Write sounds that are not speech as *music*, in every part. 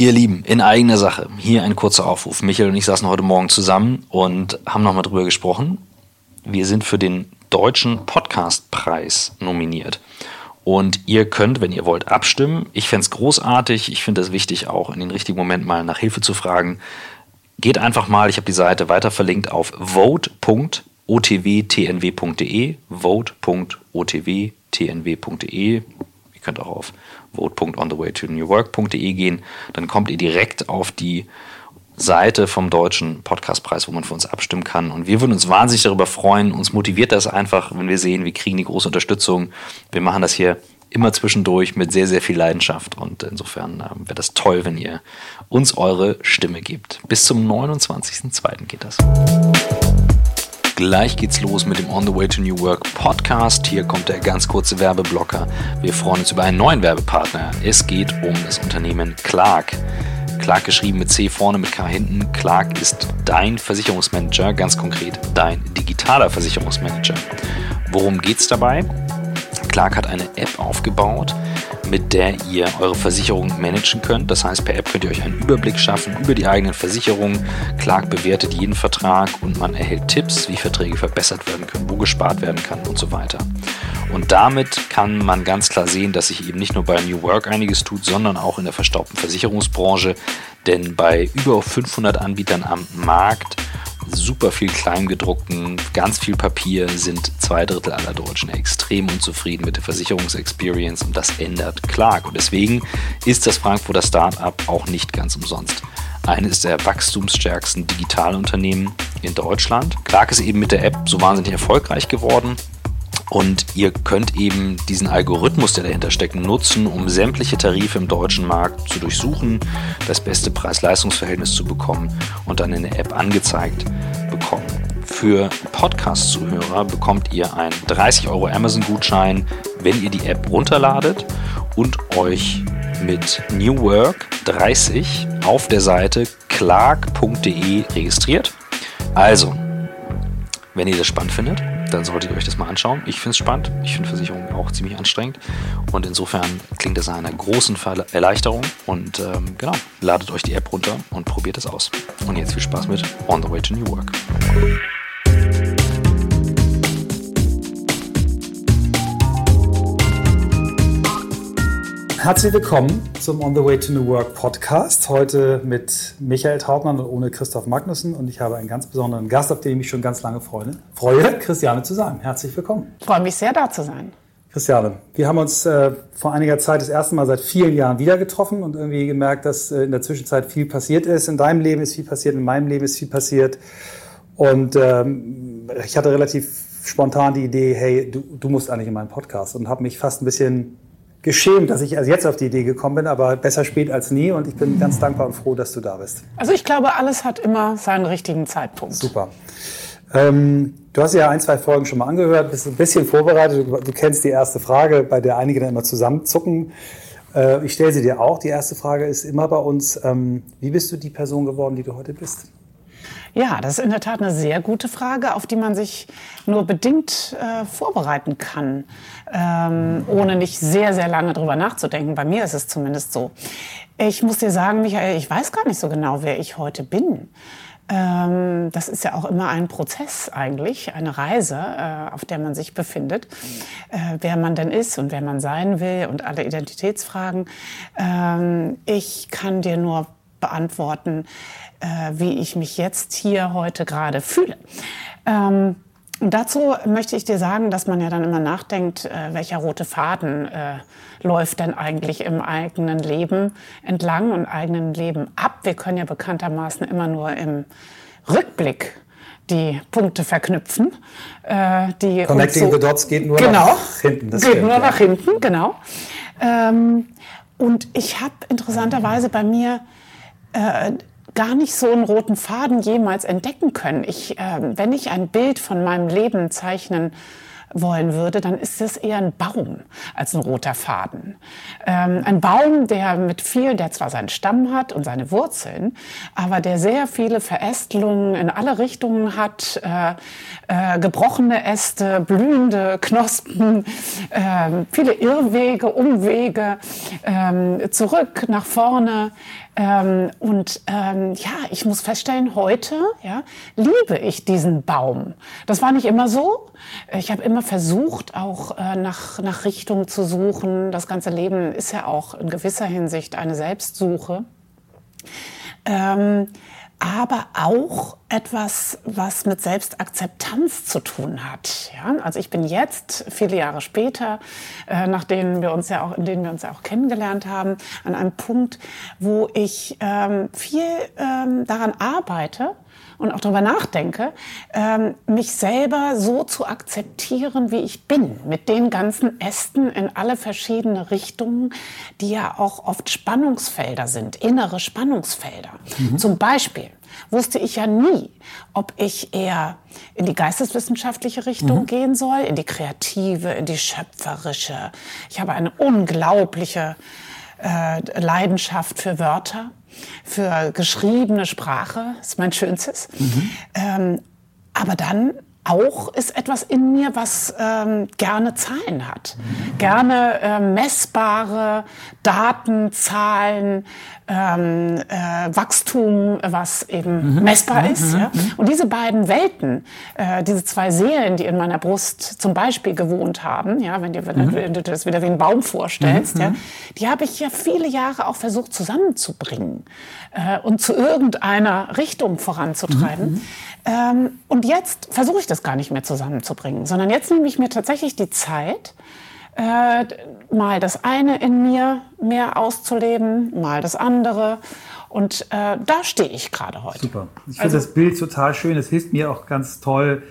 Ihr Lieben, in eigener Sache, hier ein kurzer Aufruf. Michael und ich saßen heute Morgen zusammen und haben nochmal drüber gesprochen. Wir sind für den Deutschen Podcastpreis nominiert. Und ihr könnt, wenn ihr wollt, abstimmen. Ich fände es großartig. Ich finde es wichtig, auch in den richtigen Moment mal nach Hilfe zu fragen. Geht einfach mal, ich habe die Seite weiter verlinkt auf vote.otwtnw.de, vote.otwtnw.de. Ihr könnt auch auf vote.onthewaytonewwork.de gehen. Dann kommt ihr direkt auf die Seite vom Deutschen Podcastpreis, wo man für uns abstimmen kann. Und wir würden uns wahnsinnig darüber freuen. Uns motiviert das einfach, wenn wir sehen, wir kriegen die große Unterstützung. Wir machen das hier immer zwischendurch mit sehr, sehr viel Leidenschaft. Und insofern äh, wäre das toll, wenn ihr uns eure Stimme gebt. Bis zum 29.02. geht das. Gleich geht's los mit dem On the Way to New Work Podcast. Hier kommt der ganz kurze Werbeblocker. Wir freuen uns über einen neuen Werbepartner. Es geht um das Unternehmen Clark. Clark geschrieben mit C vorne, mit K hinten. Clark ist dein Versicherungsmanager, ganz konkret dein digitaler Versicherungsmanager. Worum geht's dabei? Clark hat eine App aufgebaut, mit der ihr eure Versicherung managen könnt. Das heißt, per App könnt ihr euch einen Überblick schaffen über die eigenen Versicherungen. Clark bewertet jeden Vertrag und man erhält Tipps, wie Verträge verbessert werden können, wo gespart werden kann und so weiter. Und damit kann man ganz klar sehen, dass sich eben nicht nur bei New Work einiges tut, sondern auch in der verstaubten Versicherungsbranche. Denn bei über 500 Anbietern am Markt super viel Kleingedruckten, ganz viel Papier, sind zwei Drittel aller Deutschen extrem unzufrieden mit der Versicherungsexperience und das ändert Clark. Und deswegen ist das Frankfurter Startup auch nicht ganz umsonst. Eines der wachstumsstärksten Digitalunternehmen in Deutschland. Clark ist eben mit der App so wahnsinnig erfolgreich geworden und ihr könnt eben diesen Algorithmus, der dahinter steckt, nutzen, um sämtliche Tarife im deutschen Markt zu durchsuchen, das beste Preis-Leistungs-Verhältnis zu bekommen und dann in der App angezeigt bekommen. Für Podcast-Zuhörer bekommt ihr einen 30 Euro Amazon-Gutschein, wenn ihr die App runterladet und euch mit New Work 30 auf der Seite clark.de registriert. Also, wenn ihr das spannend findet, dann solltet ihr euch das mal anschauen. Ich finde es spannend. Ich finde Versicherungen auch ziemlich anstrengend. Und insofern klingt das nach einer großen Erleichterung. Und ähm, genau, ladet euch die App runter und probiert es aus. Und jetzt viel Spaß mit On the Way to New Work. Herzlich willkommen zum On the Way to New Work Podcast. Heute mit Michael Trautmann und ohne Christoph Magnussen. Und ich habe einen ganz besonderen Gast, auf den ich mich schon ganz lange freue. Freue, Christiane zu sein. Herzlich willkommen. Ich freue mich sehr, da zu sein. Christiane, wir haben uns äh, vor einiger Zeit das erste Mal seit vielen Jahren wieder getroffen und irgendwie gemerkt, dass äh, in der Zwischenzeit viel passiert ist. In deinem Leben ist viel passiert, in meinem Leben ist viel passiert. Und ähm, ich hatte relativ spontan die Idee, hey, du, du musst eigentlich in meinen Podcast und habe mich fast ein bisschen geschämt, dass ich erst jetzt auf die Idee gekommen bin, aber besser spät als nie und ich bin ganz dankbar und froh, dass du da bist. Also ich glaube, alles hat immer seinen richtigen Zeitpunkt. Super. Ähm, du hast ja ein, zwei Folgen schon mal angehört, bist ein bisschen vorbereitet. Du, du kennst die erste Frage, bei der einige dann immer zusammenzucken. Äh, ich stelle sie dir auch. Die erste Frage ist immer bei uns, ähm, wie bist du die Person geworden, die du heute bist? Ja, das ist in der Tat eine sehr gute Frage, auf die man sich nur bedingt äh, vorbereiten kann, ähm, ohne nicht sehr, sehr lange drüber nachzudenken. Bei mir ist es zumindest so. Ich muss dir sagen, Michael, ich weiß gar nicht so genau, wer ich heute bin. Ähm, das ist ja auch immer ein Prozess eigentlich, eine Reise, äh, auf der man sich befindet, äh, wer man denn ist und wer man sein will und alle Identitätsfragen. Ähm, ich kann dir nur beantworten, äh, wie ich mich jetzt hier heute gerade fühle. Ähm, und dazu möchte ich dir sagen, dass man ja dann immer nachdenkt, äh, welcher rote Faden äh, läuft denn eigentlich im eigenen Leben entlang und eigenen Leben ab. Wir können ja bekanntermaßen immer nur im Rückblick die Punkte verknüpfen. Äh, die Connecting so, the Dots geht nur genau, nach hinten. Das geht stimmt, nur ja. nach hinten, genau. Ähm, und ich habe interessanterweise bei mir äh, gar nicht so einen roten Faden jemals entdecken können. Ich, äh, wenn ich ein Bild von meinem Leben zeichnen wollen würde, dann ist es eher ein Baum als ein roter Faden. Ähm, ein Baum, der mit viel, der zwar seinen Stamm hat und seine Wurzeln, aber der sehr viele Verästelungen in alle Richtungen hat, äh, äh, gebrochene Äste, blühende Knospen, äh, viele Irrwege, Umwege, ähm, zurück, nach vorne. Ähm, und ähm, ja, ich muss feststellen, heute ja, liebe ich diesen Baum. Das war nicht immer so. Ich habe immer versucht, auch äh, nach, nach Richtung zu suchen. Das ganze Leben ist ja auch in gewisser Hinsicht eine Selbstsuche. Ähm, aber auch etwas, was mit Selbstakzeptanz zu tun hat. Ja? Also ich bin jetzt, viele Jahre später, äh, nachdem wir uns ja auch, in denen wir uns ja auch kennengelernt haben, an einem Punkt, wo ich ähm, viel ähm, daran arbeite, und auch darüber nachdenke, ähm, mich selber so zu akzeptieren, wie ich bin, mit den ganzen Ästen in alle verschiedene Richtungen, die ja auch oft Spannungsfelder sind, innere Spannungsfelder. Mhm. Zum Beispiel wusste ich ja nie, ob ich eher in die geisteswissenschaftliche Richtung mhm. gehen soll, in die kreative, in die schöpferische. Ich habe eine unglaubliche äh, Leidenschaft für Wörter, für geschriebene Sprache, ist mein Schönstes. Mhm. Ähm, aber dann auch ist etwas in mir, was ähm, gerne Zahlen hat. Gerne äh, messbare Daten, Zahlen, ähm, äh, Wachstum, was eben mhm. messbar mhm. ist. Ja? Mhm. Und diese beiden Welten, äh, diese zwei Seelen, die in meiner Brust zum Beispiel gewohnt haben, ja, wenn, dir, mhm. wenn du das wieder wie einen Baum vorstellst, mhm. ja, die habe ich ja viele Jahre auch versucht zusammenzubringen äh, und zu irgendeiner Richtung voranzutreiben. Mhm. Ähm, und jetzt versuche ich das gar nicht mehr zusammenzubringen, sondern jetzt nehme ich mir tatsächlich die Zeit, äh, mal das eine in mir mehr auszuleben, mal das andere. Und äh, da stehe ich gerade heute. Super. Ich finde also, das Bild total schön. Es hilft mir auch ganz toll,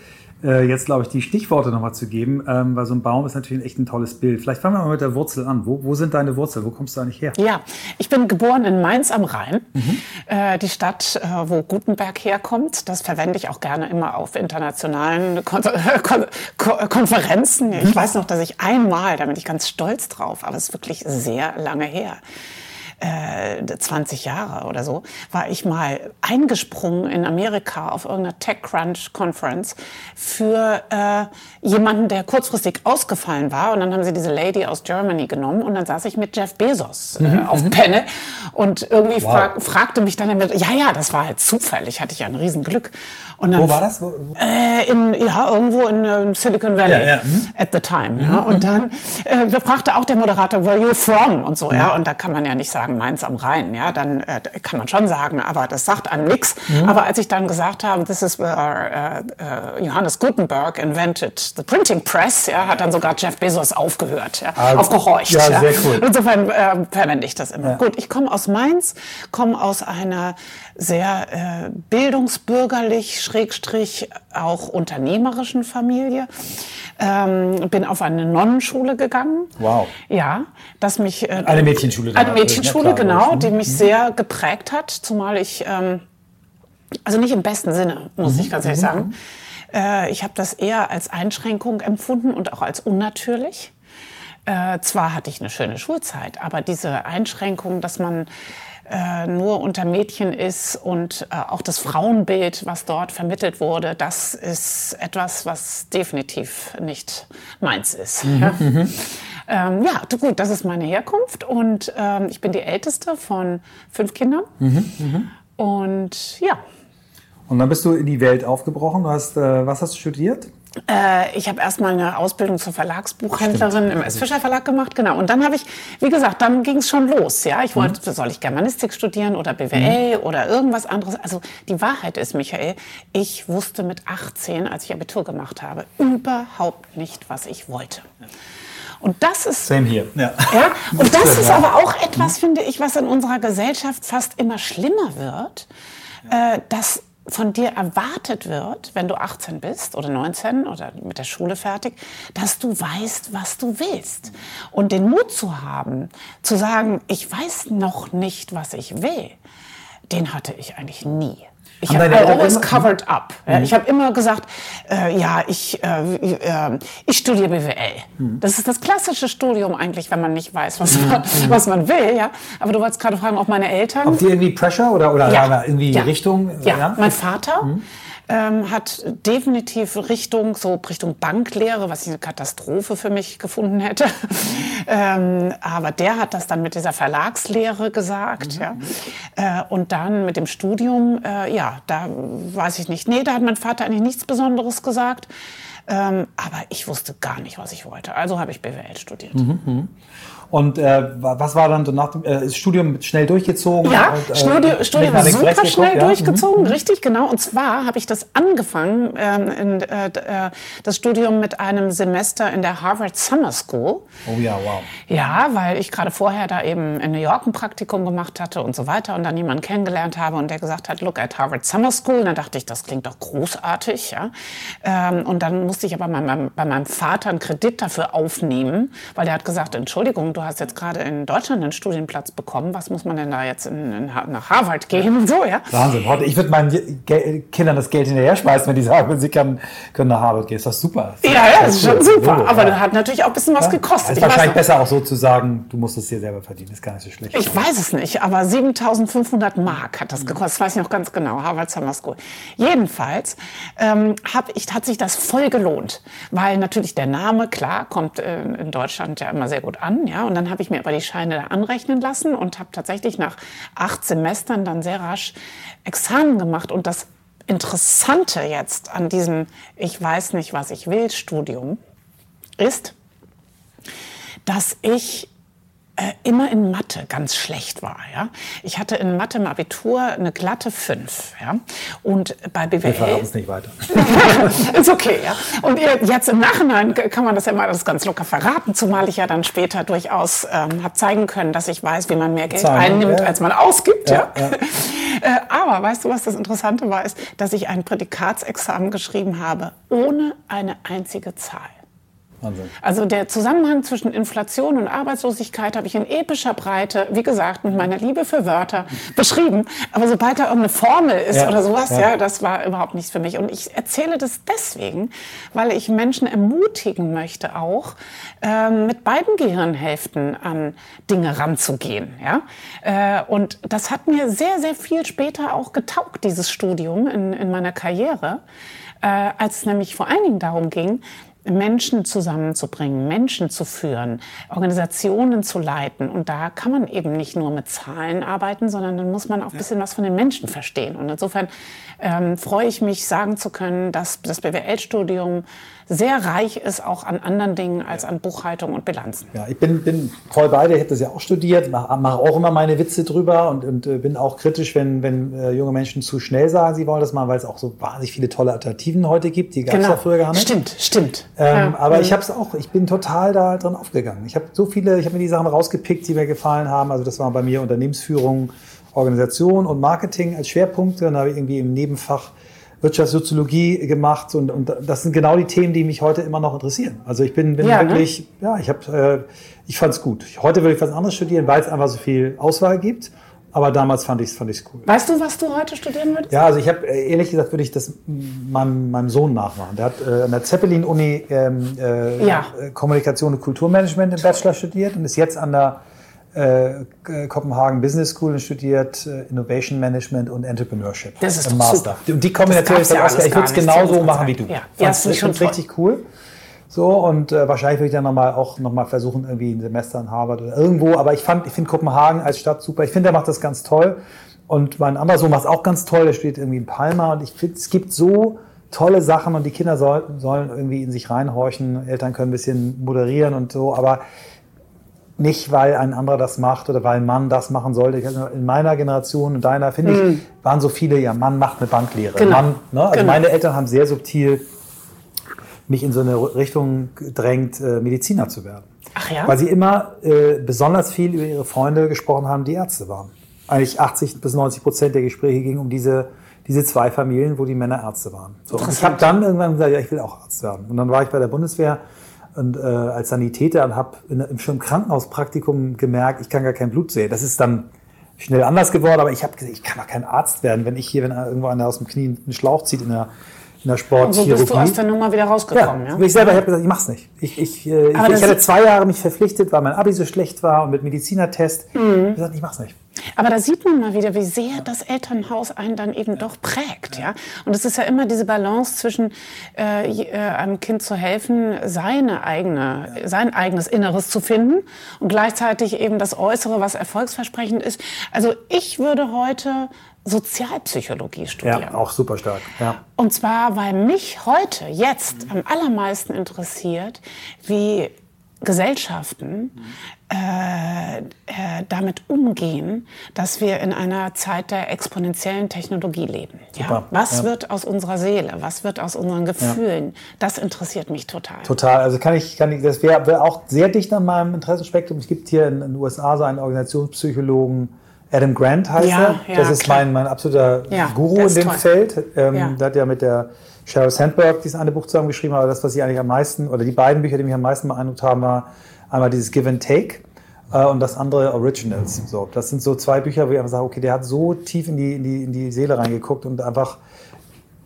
äh, jetzt, glaube ich, die Stichworte nochmal zu geben, ähm, weil so ein Baum ist natürlich echt ein tolles Bild. Vielleicht fangen wir mal mit der Wurzel an. Wo, wo sind deine Wurzeln? Wo kommst du eigentlich her? Ja, ich bin geboren in Mainz am Rhein, mhm. äh, die Stadt, äh, wo Gutenberg herkommt. Das verwende ich auch gerne immer auf internationalen Kon Kon Kon Konferenzen. Ich mhm. weiß noch, dass ich einmal, da bin ich ganz stolz drauf, aber es ist wirklich sehr lange her äh, 20 Jahre oder so, war ich mal eingesprungen in Amerika auf irgendeiner TechCrunch Conference für äh, jemanden, der kurzfristig ausgefallen war. Und dann haben sie diese Lady aus Germany genommen und dann saß ich mit Jeff Bezos äh, mhm. auf mhm. Penne und irgendwie wow. fra fragte mich dann, ja, ja, das war halt zufällig, hatte ich ja ein Riesenglück. Und dann, Wo war das? Wo? Äh, in, ja, irgendwo in äh, Silicon Valley ja, ja. Mhm. at the time. Mhm. Ja. Und dann äh, fragte auch der Moderator, where you from? Und so, ja. Und da kann man ja nicht sagen, Mainz am Rhein. Ja, dann äh, kann man schon sagen, aber das sagt einem nichts. Mhm. Aber als ich dann gesagt habe, this is where uh, uh, Johannes Gutenberg invented the printing press, ja, hat dann sogar Jeff Bezos aufgehört, ja, also, aufgehorcht. Ja, sehr cool. Insofern äh, verwende ich das immer. Gut, ich komme aus Mainz, komme aus einer sehr äh, bildungsbürgerlich, schrägstrich auch unternehmerischen Familie. Ähm, bin auf eine Nonnenschule gegangen. Wow. Ja, dass mich... Äh, eine Mädchenschule. Eine Mädchenschule, genau, die mich mhm. sehr geprägt hat, zumal ich... Ähm, also nicht im besten Sinne, muss mhm. ich ganz ehrlich mhm. sagen. Äh, ich habe das eher als Einschränkung empfunden und auch als unnatürlich. Äh, zwar hatte ich eine schöne Schulzeit, aber diese Einschränkung, dass man äh, nur unter Mädchen ist und äh, auch das Frauenbild, was dort vermittelt wurde, das ist etwas, was definitiv nicht meins ist. Mhm, ja. Mhm. Ähm, ja, gut, das ist meine Herkunft und ähm, ich bin die älteste von fünf Kindern. Mhm, mhm. und ja. Und dann bist du in die Welt aufgebrochen. Du hast, äh, was hast du studiert? Äh, ich habe erstmal eine Ausbildung zur Verlagsbuchhändlerin Stimmt. im S. Fischer Verlag gemacht, genau. Und dann habe ich, wie gesagt, dann ging es schon los. Ja, ich wollte, mhm. soll ich Germanistik studieren oder BWL mhm. oder irgendwas anderes? Also die Wahrheit ist, Michael, ich wusste mit 18, als ich Abitur gemacht habe, überhaupt nicht, was ich wollte. Und das ist. Same hier. Ja. ja und das ist aber auch etwas, finde ich, was in unserer Gesellschaft fast immer schlimmer wird, äh, dass von dir erwartet wird, wenn du 18 bist oder 19 oder mit der Schule fertig, dass du weißt, was du willst. Und den Mut zu haben, zu sagen, ich weiß noch nicht, was ich will, den hatte ich eigentlich nie. Ich habe always covered up. Mhm. Ich habe immer gesagt, äh, ja, ich, äh, äh, ich studiere BWL. Mhm. Das ist das klassische Studium eigentlich, wenn man nicht weiß, was man, mhm. was man will. Ja? Aber du wolltest gerade fragen, ob meine Eltern... Ob die irgendwie Pressure oder, oder ja. irgendwie ja. Richtung... Ja, ja? mein Vater... Ähm, hat definitiv Richtung, so Richtung Banklehre, was ich eine Katastrophe für mich gefunden hätte. *laughs* ähm, aber der hat das dann mit dieser Verlagslehre gesagt. Mhm. Ja. Äh, und dann mit dem Studium, äh, ja, da weiß ich nicht. Nee, da hat mein Vater eigentlich nichts Besonderes gesagt. Ähm, aber ich wusste gar nicht, was ich wollte. Also habe ich BWL studiert. Mhm, mhm. Und äh, was war dann so nach dem äh, Studium schnell durchgezogen? Ja, und, äh, Studium, Studium war super geguckt, schnell ja? durchgezogen, mhm. richtig, genau. Und zwar habe ich das angefangen, ähm, in, äh, äh, das Studium mit einem Semester in der Harvard Summer School. Oh ja, wow. Ja, weil ich gerade vorher da eben in New York ein Praktikum gemacht hatte und so weiter und dann jemanden kennengelernt habe und der gesagt hat, look at Harvard Summer School. Und dann dachte ich, das klingt doch großartig, ja. Ähm, und dann musste ich aber bei meinem, bei meinem Vater einen Kredit dafür aufnehmen, weil der hat gesagt, Entschuldigung, du hast jetzt gerade in Deutschland einen Studienplatz bekommen, was muss man denn da jetzt in, in, nach Harvard gehen und so, ja? Wahnsinn. Ich würde meinen Kindern das Geld hinterher schmeißen, wenn die sagen, sie können, können nach Harvard gehen. Ist das super? Ja, ja, das ist schon super. So, aber ja. das hat natürlich auch ein bisschen was ja? gekostet. Es ist wahrscheinlich besser auch so zu sagen, du musst es dir selber verdienen. Das ist gar nicht so schlecht. Ich weiß es nicht, aber 7500 Mark hat das gekostet. Das weiß ich noch ganz genau. Harvard Summer School. Jedenfalls ähm, hab ich, hat sich das voll gelohnt, weil natürlich der Name, klar, kommt äh, in Deutschland ja immer sehr gut an, ja, und dann habe ich mir aber die Scheine da anrechnen lassen und habe tatsächlich nach acht Semestern dann sehr rasch Examen gemacht. Und das Interessante jetzt an diesem Ich weiß nicht, was ich will Studium ist, dass ich äh, immer in Mathe ganz schlecht war. Ja? Ich hatte in Mathe im Abitur eine glatte 5. Ja? Und bei BWL... Wir verraten es nicht weiter. *laughs* ist okay, ja. Und jetzt im Nachhinein kann man das ja mal das ganz locker verraten, zumal ich ja dann später durchaus ähm, habe zeigen können, dass ich weiß, wie man mehr Geld Zahlen, einnimmt, ja. als man ausgibt. Ja, ja. *laughs* äh, aber weißt du, was das Interessante war, ist, dass ich ein Prädikatsexamen geschrieben habe, ohne eine einzige Zahl. Wahnsinn. Also der Zusammenhang zwischen Inflation und Arbeitslosigkeit habe ich in epischer Breite, wie gesagt, mit meiner Liebe für Wörter *laughs* beschrieben. Aber sobald da irgendeine Formel ist ja, oder sowas, ja. ja. das war überhaupt nichts für mich. Und ich erzähle das deswegen, weil ich Menschen ermutigen möchte, auch ähm, mit beiden Gehirnhälften an Dinge ranzugehen. Ja? Äh, und das hat mir sehr, sehr viel später auch getaugt, dieses Studium in, in meiner Karriere. Äh, als es nämlich vor allen Dingen darum ging, Menschen zusammenzubringen, Menschen zu führen, Organisationen zu leiten. Und da kann man eben nicht nur mit Zahlen arbeiten, sondern dann muss man auch ein bisschen was von den Menschen verstehen. Und insofern ähm, freue ich mich, sagen zu können, dass das BWL-Studium sehr reich ist, auch an anderen Dingen als an Buchhaltung und Bilanzen. Ja, ich bin, bin voll bei dir, ich habe das ja auch studiert, mache mach auch immer meine Witze drüber und, und äh, bin auch kritisch, wenn, wenn äh, junge Menschen zu schnell sagen, sie wollen das machen, weil es auch so wahnsinnig viele tolle Alternativen heute gibt, die gab es genau. ja früher gar nicht. Stimmt, stimmt. Ähm, ja. Aber mhm. ich habe es auch, ich bin total da drin aufgegangen. Ich habe so viele, ich habe mir die Sachen rausgepickt, die mir gefallen haben. Also das waren bei mir Unternehmensführung, Organisation und Marketing als Schwerpunkte. Dann habe ich irgendwie im Nebenfach Wirtschaftssoziologie gemacht und, und das sind genau die Themen, die mich heute immer noch interessieren. Also ich bin, bin ja, ne? wirklich, ne? ja, ich habe, äh, ich fand es gut. Heute würde ich was anderes studieren, weil es einfach so viel Auswahl gibt. Aber damals fand ich es fand ich's cool. Weißt du, was du heute studieren würdest? Ja, also ich habe, äh, ehrlich gesagt, würde ich das meinem, meinem Sohn nachmachen. Der hat äh, an der Zeppelin-Uni ähm, äh, ja. Kommunikation und Kulturmanagement im Bachelor studiert und ist jetzt an der Kopenhagen Business School und studiert äh, Innovation Management und Entrepreneurship das ist im Master. Super. Und die Kombination ist ja Oscar. Ich würde es genauso machen wie du. Ja, ja das ist schon richtig cool. So, und äh, wahrscheinlich würde ich dann nochmal auch nochmal versuchen, irgendwie ein Semester in Harvard oder irgendwo. Aber ich fand, ich finde Kopenhagen als Stadt super. Ich finde, der macht das ganz toll. Und mein anderer Sohn macht es auch ganz toll. Der steht irgendwie in Palma. Und ich finde, es gibt so tolle Sachen und die Kinder sollten, sollen irgendwie in sich reinhorchen. Eltern können ein bisschen moderieren und so. Aber nicht, weil ein anderer das macht oder weil ein Mann das machen sollte. In meiner Generation und deiner, finde ich, mhm. waren so viele, ja, Mann macht eine Banklehre. Genau. Mann, ne? Also genau. meine Eltern haben sehr subtil mich in so eine Richtung gedrängt, äh, Mediziner zu werden. Ach ja? Weil sie immer äh, besonders viel über ihre Freunde gesprochen haben, die Ärzte waren. Eigentlich 80 bis 90 Prozent der Gespräche gingen um diese, diese zwei Familien, wo die Männer Ärzte waren. So, und ich habe dann irgendwann gesagt, ja, ich will auch Arzt werden. Und dann war ich bei der Bundeswehr und äh, als Sanitäter und habe im Krankenhauspraktikum gemerkt, ich kann gar kein Blut sehen. Das ist dann schnell anders geworden, aber ich habe gesagt, ich kann doch kein Arzt werden, wenn ich hier, wenn irgendwo einer aus dem Knie einen Schlauch zieht in der, in der Sportchirurgie. Und so bist du aus der Nummer wieder rausgekommen, ja? ja? Ich selber habe gesagt, ich mach's nicht. Ich, ich, äh, ich, ich hatte zwei Jahre mich verpflichtet, weil mein Abi so schlecht war und mit Medizinertest. Mhm. Ich habe gesagt, ich mach's nicht. Aber da sieht man mal wieder, wie sehr das Elternhaus einen dann eben doch prägt, ja. Und es ist ja immer diese Balance zwischen äh, äh, einem Kind zu helfen, seine eigene, sein eigenes Inneres zu finden und gleichzeitig eben das Äußere, was erfolgsversprechend ist. Also ich würde heute Sozialpsychologie studieren. Ja, auch super stark. Ja. Und zwar, weil mich heute, jetzt am allermeisten interessiert, wie Gesellschaften äh, äh, damit umgehen, dass wir in einer Zeit der exponentiellen Technologie leben. Ja? Was ja. wird aus unserer Seele? Was wird aus unseren Gefühlen? Ja. Das interessiert mich total. Total. Also kann ich, kann ich das wäre wär auch sehr dicht an meinem Interessenspektrum. Es gibt hier in, den USA so einen Organisationspsychologen, Adam Grant heißt er. das ist mein, mein absoluter Guru in dem toll. Feld. Ähm, Der hat ja mit der Sheryl Sandberg dieses eine Buch zusammengeschrieben, aber das, was ich eigentlich am meisten, oder die beiden Bücher, die mich am meisten beeindruckt haben, war einmal dieses Give and Take äh, und das andere Originals. So, das sind so zwei Bücher, wo ich einfach sage, okay, der hat so tief in die, in die, in die Seele reingeguckt und einfach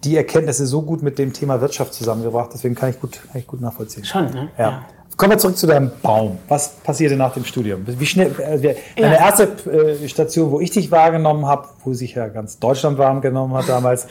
die Erkenntnisse so gut mit dem Thema Wirtschaft zusammengebracht. Deswegen kann ich gut, kann ich gut nachvollziehen. Schon, ne? ja. ja. Kommen wir zurück zu deinem Baum. Was passierte nach dem Studium? Wie schnell, äh, deine ja. erste äh, Station, wo ich dich wahrgenommen habe, wo sich ja ganz Deutschland wahrgenommen hat damals,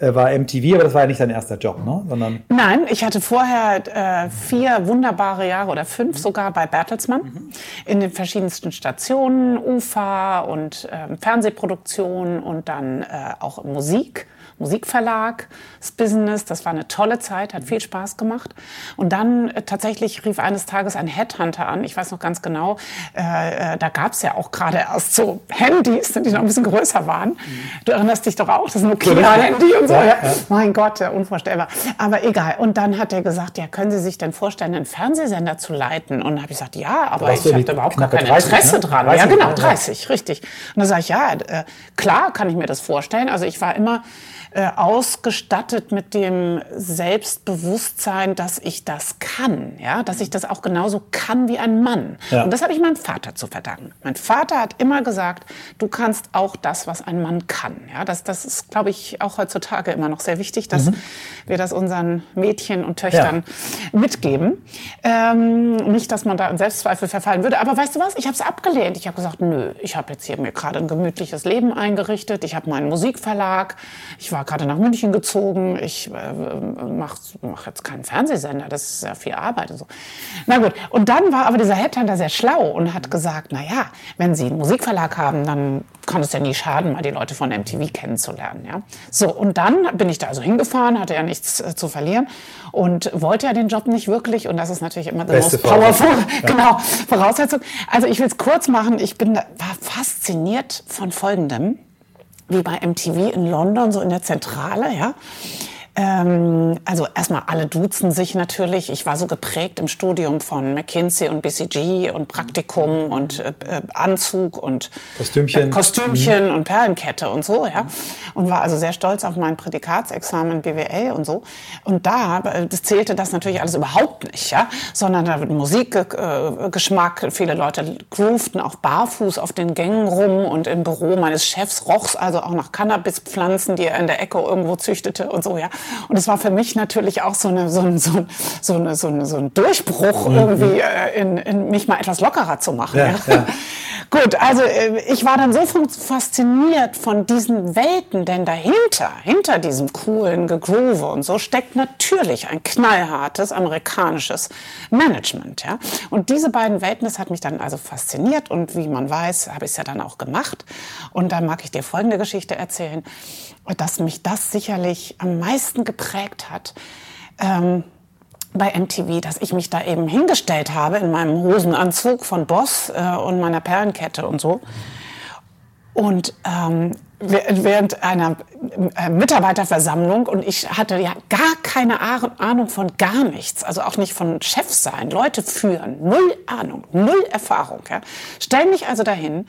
war MTV, aber das war ja nicht dein erster Job, ne? Sondern Nein, ich hatte vorher äh, vier wunderbare Jahre oder fünf sogar bei Bertelsmann mhm. in den verschiedensten Stationen, UFA und äh, Fernsehproduktion und dann äh, auch Musik. Musikverlag, das Business. Das war eine tolle Zeit, hat viel Spaß gemacht. Und dann äh, tatsächlich rief eines Tages ein Headhunter an. Ich weiß noch ganz genau, äh, äh da gab es ja auch gerade erst so Handys, die noch ein bisschen größer waren. Du erinnerst dich doch auch, das Nokia-Handy und so. Ja, ja. Mein Gott, unvorstellbar. Aber egal. Und dann hat er gesagt, ja, können Sie sich denn vorstellen, einen Fernsehsender zu leiten? Und habe ich gesagt, ja, aber ich habe überhaupt gar kein 30, Interesse ne? dran. 30, ja, genau, 30, richtig. Und dann sage ich, ja, äh, klar kann ich mir das vorstellen. Also ich war immer äh, ausgestattet mit dem Selbstbewusstsein, dass ich das kann, ja, dass ich das auch genauso kann wie ein Mann. Ja. Und das habe ich meinem Vater zu verdanken. Mein Vater hat immer gesagt, du kannst auch das, was ein Mann kann. Ja, das, das ist, glaube ich, auch heutzutage immer noch sehr wichtig, dass mhm. wir das unseren Mädchen und Töchtern ja. mitgeben. Ähm, nicht, dass man da in Selbstzweifel verfallen würde. Aber weißt du was? Ich habe es abgelehnt. Ich habe gesagt, nö, ich habe jetzt hier mir gerade ein gemütliches Leben eingerichtet. Ich habe meinen Musikverlag. Ich war war gerade nach München gezogen, ich äh, mache mach jetzt keinen Fernsehsender, das ist ja viel Arbeit und so. Na gut, und dann war aber dieser Headhunter sehr schlau und hat gesagt, na ja, wenn Sie einen Musikverlag haben, dann kann es ja nie schaden, mal die Leute von MTV kennenzulernen. Ja? So, und dann bin ich da also hingefahren, hatte ja nichts äh, zu verlieren und wollte ja den Job nicht wirklich und das ist natürlich immer the most powerful *laughs* ja. genau, Voraussetzung. Also ich will es kurz machen, ich bin, war fasziniert von Folgendem wie bei MTV in London, so in der Zentrale, ja. Ähm, also erstmal alle duzen sich natürlich. Ich war so geprägt im Studium von McKinsey und BCG und Praktikum und äh, äh, Anzug und Kostümchen, äh, Kostümchen mhm. und Perlenkette und so, ja. Und war also sehr stolz auf mein Prädikatsexamen BWL und so. Und da, äh, das zählte das natürlich alles überhaupt nicht, ja, sondern da wird Musikgeschmack. Äh, viele Leute groovten auch barfuß auf den Gängen rum und im Büro meines Chefs roch's also auch nach Cannabispflanzen, die er in der Ecke irgendwo züchtete und so, ja. Und es war für mich natürlich auch so, eine, so, ein, so, so, eine, so, eine, so ein Durchbruch, mhm. irgendwie äh, in, in mich mal etwas lockerer zu machen. Ja, ja. *laughs* Gut, also äh, ich war dann so fasziniert von diesen Welten, denn dahinter, hinter diesem coolen Gegroove und so, steckt natürlich ein knallhartes amerikanisches Management. Ja? Und diese beiden Welten, das hat mich dann also fasziniert und wie man weiß, habe ich es ja dann auch gemacht. Und da mag ich dir folgende Geschichte erzählen dass mich das sicherlich am meisten geprägt hat. Ähm, bei MTV, dass ich mich da eben hingestellt habe in meinem Hosenanzug von Boss äh, und meiner Perlenkette und so. Und ähm, während einer äh, Mitarbeiterversammlung und ich hatte ja gar keine Ahnung von gar nichts, also auch nicht von Chef sein, Leute führen, null Ahnung, null Erfahrung. Ja. Stell mich also dahin.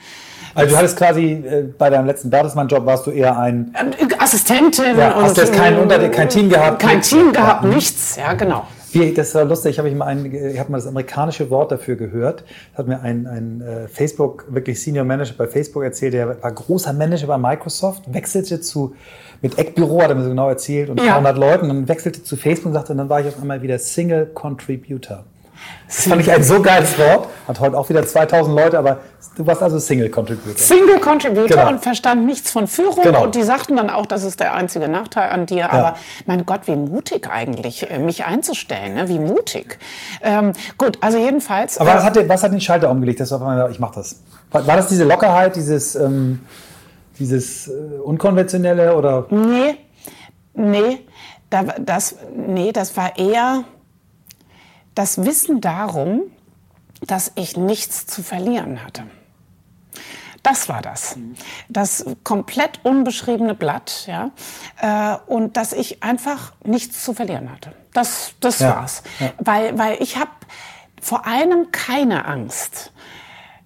Also du hattest quasi äh, bei deinem letzten Bertelsmann-Job warst du eher ein ähm, Assistentin ja, hast du jetzt kein, unter, kein Team gehabt? Kein Team gehabt, nichts, ja genau. Wie, das war lustig, ich habe mal, ein, ich hab mal das amerikanische Wort dafür gehört. Das hat mir ein, ein äh, Facebook, wirklich Senior Manager bei Facebook erzählt, der war großer Manager bei Microsoft, wechselte zu, mit Eckbüro, hat er mir so genau erzählt, und ja. 300 Leuten, und wechselte zu Facebook und sagte, und dann war ich auf einmal wieder Single Contributor. Das fand ich ein so geiles Wort. Hat heute auch wieder 2000 Leute, aber du warst also Single Contributor. Single Contributor genau. und verstand nichts von Führung. Genau. Und die sagten dann auch, das ist der einzige Nachteil an dir. Ja. Aber mein Gott, wie mutig eigentlich, äh, mich einzustellen. Ne? Wie mutig. Ähm, gut, also jedenfalls. Aber was, äh, hat, was hat den Schalter umgelegt, auf einmal, ich mach das? War, war das diese Lockerheit, dieses, ähm, dieses äh, Unkonventionelle oder? Nee, nee. das, nee, das war eher das Wissen darum, dass ich nichts zu verlieren hatte. Das war das. Das komplett unbeschriebene Blatt, ja. Äh, und dass ich einfach nichts zu verlieren hatte. Das, das ja. war's. Ja. Weil, weil ich habe vor einem keine Angst.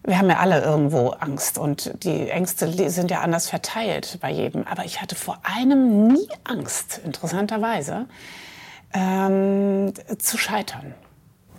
Wir haben ja alle irgendwo Angst und die Ängste sind ja anders verteilt bei jedem. Aber ich hatte vor einem nie Angst, interessanterweise, ähm, zu scheitern.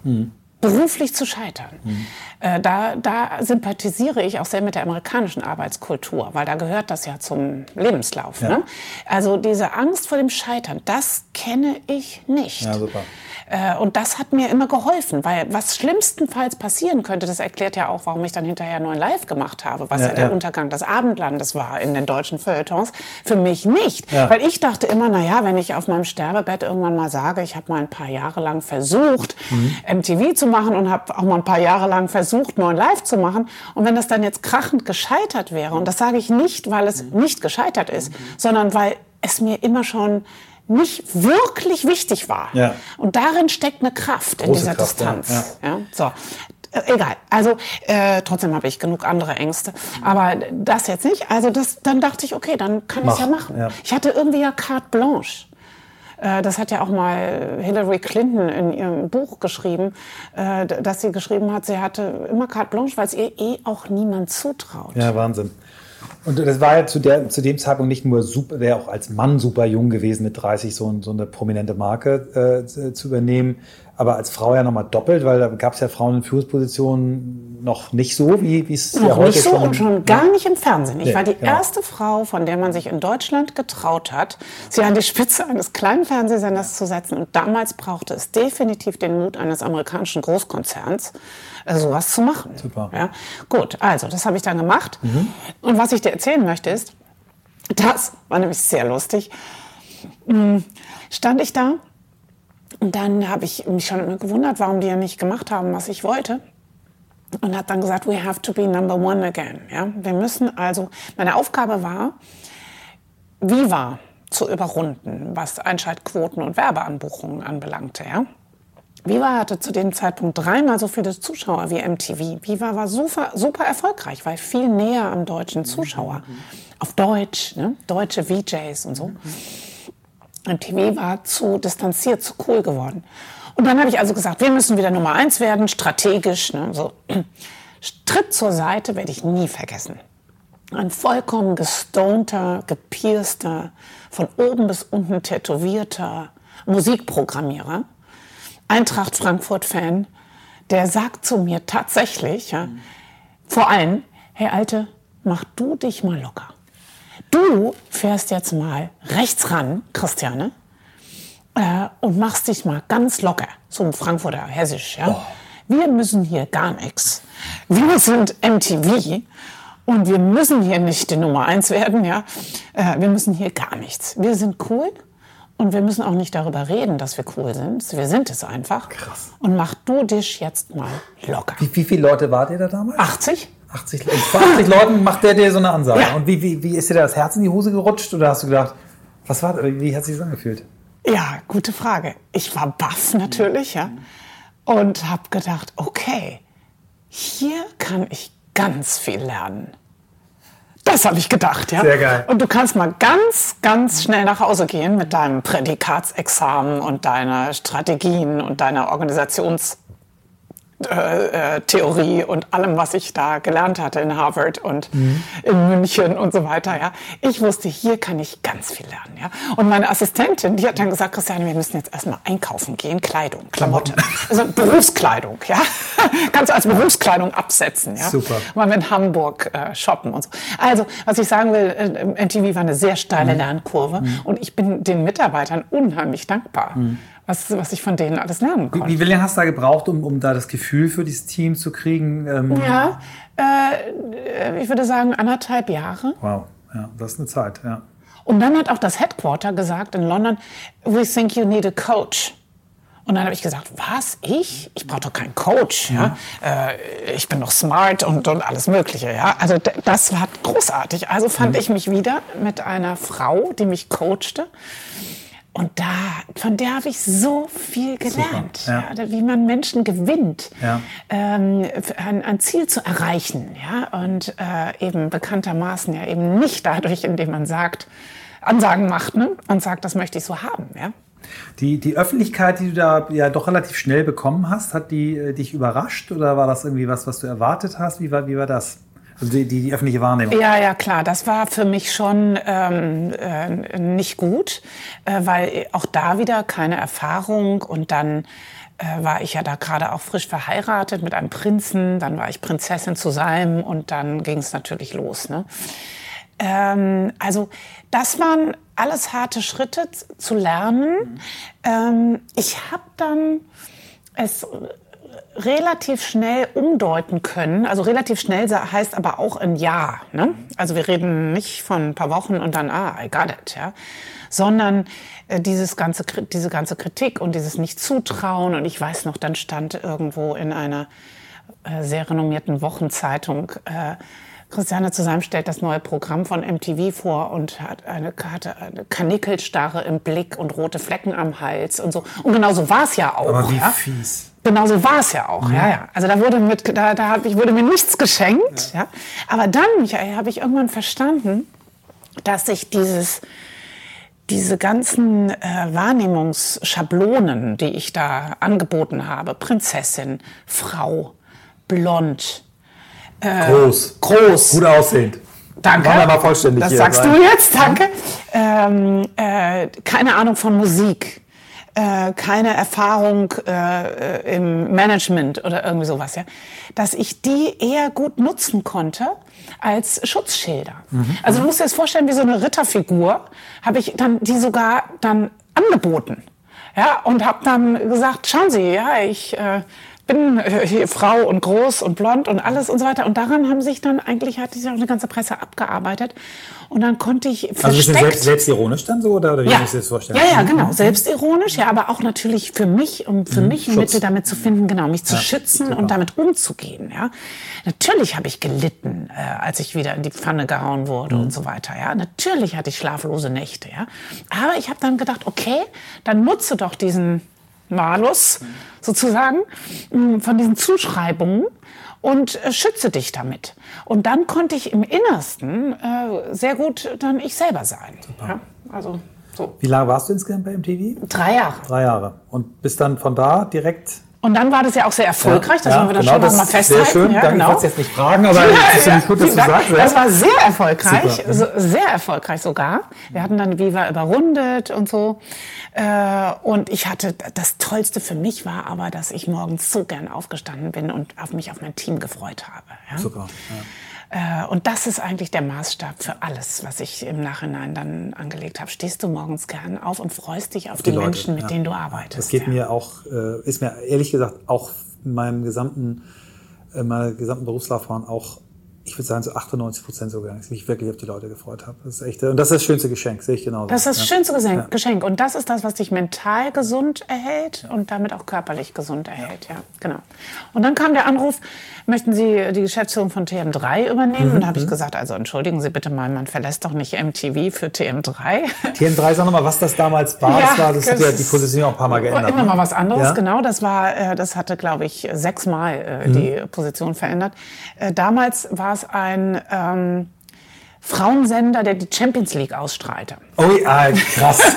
Mhm. Beruflich zu scheitern. Mhm. Äh, da, da sympathisiere ich auch sehr mit der amerikanischen Arbeitskultur, weil da gehört das ja zum Lebenslauf. Ja. Ne? Also diese Angst vor dem Scheitern, das kenne ich nicht. Ja, super. Äh, und das hat mir immer geholfen, weil was schlimmstenfalls passieren könnte, das erklärt ja auch, warum ich dann hinterher nur ein Live gemacht habe, was ja, ja der. Untergang des Abendlandes war in den deutschen Feuilletons. Für mich nicht, weil ich dachte immer, na ja, wenn ich auf meinem Sterbebett irgendwann mal sage, ich habe mal ein paar Jahre lang versucht, mhm. MTV zu machen und habe auch mal ein paar Jahre lang versucht, neun Live zu machen. Und wenn das dann jetzt krachend gescheitert wäre, und das sage ich nicht, weil es nicht gescheitert ist, sondern weil es mir immer schon nicht wirklich wichtig war. Ja. Und darin steckt eine Kraft Große in dieser Kraft, Distanz. Ja. ja. so. Äh, egal. Also äh, trotzdem habe ich genug andere Ängste. Aber das jetzt nicht. Also das, dann dachte ich, okay, dann kann ich es ja machen. Ja. Ich hatte irgendwie ja carte blanche. Äh, das hat ja auch mal Hillary Clinton in ihrem Buch geschrieben, äh, dass sie geschrieben hat, sie hatte immer carte blanche, weil es ihr eh auch niemand zutraut. Ja, Wahnsinn. Und das war ja zu, der, zu dem Zeitpunkt nicht nur super, wäre auch als Mann super jung gewesen, mit 30 so, so eine prominente Marke äh, zu übernehmen aber als Frau ja nochmal doppelt, weil da gab es ja Frauen in Führungspositionen noch nicht so, wie es ja heute nicht so schon und schon gar nicht im Fernsehen. Ich nee, war die genau. erste Frau, von der man sich in Deutschland getraut hat, sie an die Spitze eines kleinen Fernsehsenders zu setzen. Und damals brauchte es definitiv den Mut eines amerikanischen Großkonzerns, äh, sowas zu machen. Super. Ja? Gut, also das habe ich dann gemacht. Mhm. Und was ich dir erzählen möchte ist, das war nämlich sehr lustig. Hm, stand ich da und dann habe ich mich schon gewundert, warum die ja nicht gemacht haben, was ich wollte. Und habe dann gesagt, we have to be number one again. Ja? Wir müssen also, meine Aufgabe war, Viva zu überrunden, was Einschaltquoten und Werbeanbuchungen anbelangte. Ja? Viva hatte zu dem Zeitpunkt dreimal so viele Zuschauer wie MTV. Viva war super, super erfolgreich, weil viel näher am deutschen Zuschauer. Auf Deutsch, ne? deutsche VJs und so. MTV war zu distanziert, zu cool geworden. Und dann habe ich also gesagt, wir müssen wieder Nummer eins werden, strategisch. Ne, so. Tritt zur Seite werde ich nie vergessen. Ein vollkommen gestonter, gepierster, von oben bis unten tätowierter Musikprogrammierer, Eintracht Frankfurt-Fan, der sagt zu mir tatsächlich, ja, vor allem, hey Alte, mach du dich mal locker. Du fährst jetzt mal rechts ran, Christiane, äh, und machst dich mal ganz locker zum Frankfurter Hessisch. Ja? Oh. Wir müssen hier gar nichts. Wir sind MTV und wir müssen hier nicht die Nummer eins werden. Ja? Äh, wir müssen hier gar nichts. Wir sind cool und wir müssen auch nicht darüber reden, dass wir cool sind. Wir sind es einfach. Krass. Und mach du dich jetzt mal locker. Wie, wie viele Leute wart ihr da damals? 80. 80, vor 80 Leuten macht der dir so eine Ansage. Ja. Und wie, wie, wie ist dir das Herz in die Hose gerutscht oder hast du gedacht, was war, wie hat sich das angefühlt? Ja, gute Frage. Ich war baff natürlich, ja. Und habe gedacht, okay, hier kann ich ganz viel lernen. Das habe ich gedacht, ja. Sehr geil. Und du kannst mal ganz, ganz schnell nach Hause gehen mit deinem Prädikatsexamen und deiner Strategien und deiner Organisations äh, Theorie und allem, was ich da gelernt hatte in Harvard und mhm. in München und so weiter. Ja, ich wusste, hier kann ich ganz viel lernen. Ja, und meine Assistentin, die hat dann gesagt, Christiane, wir müssen jetzt erstmal einkaufen gehen, Kleidung, Klamotte, *laughs* also Berufskleidung. Ja, *laughs* kannst du als Berufskleidung absetzen. Ja, super. Mal in Hamburg äh, shoppen und so. Also, was ich sagen will, äh, NTV war eine sehr steile mhm. Lernkurve mhm. und ich bin den Mitarbeitern unheimlich dankbar. Mhm was, was ich von denen alles lernen konnte. Wie, wie lange hast du da gebraucht, um, um da das Gefühl für dieses Team zu kriegen? Ähm ja, äh, ich würde sagen anderthalb Jahre. Wow, ja, das ist eine Zeit, ja. Und dann hat auch das Headquarter gesagt in London, we think you need a coach. Und dann habe ich gesagt, was, ich? Ich brauche doch keinen Coach. Ja? ja. Äh, ich bin doch smart und, und alles Mögliche. Ja? Also das war großartig. Also fand mhm. ich mich wieder mit einer Frau, die mich coachte. Und da, von der habe ich so viel gelernt, ja. Ja, wie man Menschen gewinnt, ja. ähm, ein, ein, Ziel zu erreichen, ja, und äh, eben bekanntermaßen ja eben nicht dadurch, indem man sagt, Ansagen macht, ne, und sagt, das möchte ich so haben, ja. Die, die Öffentlichkeit, die du da ja doch relativ schnell bekommen hast, hat die äh, dich überrascht oder war das irgendwie was, was du erwartet hast? Wie war, wie war das? Also die, die, die, öffentliche Wahrnehmung. Ja, ja, klar. Das war für mich schon ähm, äh, nicht gut, äh, weil auch da wieder keine Erfahrung und dann äh, war ich ja da gerade auch frisch verheiratet mit einem Prinzen, dann war ich Prinzessin zu Salm und dann ging es natürlich los. Ne? Ähm, also das waren alles harte Schritte zu lernen. Mhm. Ähm, ich habe dann es relativ schnell umdeuten können. Also relativ schnell heißt aber auch ein Jahr. Ne? Also wir reden nicht von ein paar Wochen und dann, ah, I got it, ja. Sondern äh, dieses ganze, diese ganze Kritik und dieses Nicht-Zutrauen. Und ich weiß noch, dann stand irgendwo in einer äh, sehr renommierten Wochenzeitung, äh, Christiane zusammen stellt das neue Programm von MTV vor und hat eine, hatte eine Kanickelsstarre im Blick und rote Flecken am Hals und so. Und genau so war es ja auch. Aber wie ja? fies. Genau so war es ja auch. Ja. ja, ja. Also da wurde mit, da, da hab ich, wurde mir nichts geschenkt. Ja. ja. Aber dann, Michael, habe ich irgendwann verstanden, dass ich dieses, diese ganzen äh, Wahrnehmungsschablonen, die ich da angeboten habe, Prinzessin, Frau, blond, äh, groß, groß, gut aussehend. Danke. War aber vollständig das sagst sein. du jetzt, danke. Ähm, äh, keine Ahnung von Musik äh, keine Erfahrung äh, im Management oder irgendwie sowas, ja, dass ich die eher gut nutzen konnte als Schutzschilder. Mhm. Also du musst dir das vorstellen, wie so eine Ritterfigur, habe ich dann die sogar dann angeboten. Ja, und habe dann gesagt, schauen Sie, ja, ich äh, bin äh, hier Frau und groß und blond und alles und so weiter. Und daran haben sich dann eigentlich, hat sich auch eine ganze Presse abgearbeitet. Und dann konnte ich versteckt... Also bist du selbst, selbstironisch dann so, oder, oder wie ja. muss ich das vorstellen? Ja, ja, genau. Selbstironisch, ja, aber auch natürlich für mich, um für mhm. mich ein Mittel damit zu finden, genau, mich zu ja, schützen super. und damit umzugehen, ja. Natürlich habe ich gelitten, äh, als ich wieder in die Pfanne gehauen wurde mhm. und so weiter, ja. Natürlich hatte ich schlaflose Nächte, ja. Aber ich habe dann gedacht, okay, dann nutze doch diesen Malus sozusagen mm, von diesen Zuschreibungen und äh, schütze dich damit. Und dann konnte ich im Innersten äh, sehr gut dann ich selber sein. Ja, also so. Wie lange warst du insgesamt bei MTV? Drei Jahre. Drei Jahre. Und bist dann von da direkt und dann war das ja auch sehr erfolgreich, das ja, wollen wir dann genau, schon mal festhalten. Sehr schön, ja, danke, genau. ich jetzt nicht fragen, aber es ist gut, dass du sagst. Das war sehr erfolgreich, so, sehr erfolgreich sogar. Wir hatten dann Viva überrundet und so. Äh, und ich hatte, das Tollste für mich war aber, dass ich morgens so gern aufgestanden bin und auf mich auf mein Team gefreut habe. Ja? Super. Ja. Äh, und das ist eigentlich der Maßstab für alles, was ich im Nachhinein dann angelegt habe. Stehst du morgens gern auf und freust dich auf, die, die Menschen, mit ja. denen du arbeitest. Das geht ja. mir auch, äh, ist mir ehrlich gesagt auch in meinem gesamten, in meiner gesamten Berufslaufbahn auch ich würde sagen, so 98 Prozent sogar, dass ich mich wirklich auf die Leute gefreut habe. Das ist echt, und das ist das schönste Geschenk, sehe ich genau. Das ist das ja. schönste Geschenk. Ja. Und das ist das, was dich mental gesund erhält und damit auch körperlich gesund erhält. Ja, ja genau. Und dann kam der Anruf, möchten Sie die Geschäftsführung von TM3 übernehmen? Mhm. Und da habe ich mhm. gesagt, also entschuldigen Sie bitte mal, man verlässt doch nicht MTV für TM3. TM3, sag nochmal, was das damals *laughs* war. Das, war, das hat ja die Position auch ein paar Mal geändert. Immer ne? mal was anderes, genau. Das war, äh, das hatte, glaube ich, sechsmal äh, mhm. die Position verändert. Äh, damals war es ein ähm, Frauensender, der die Champions League ausstrahlte. Oh ja, krass. *laughs*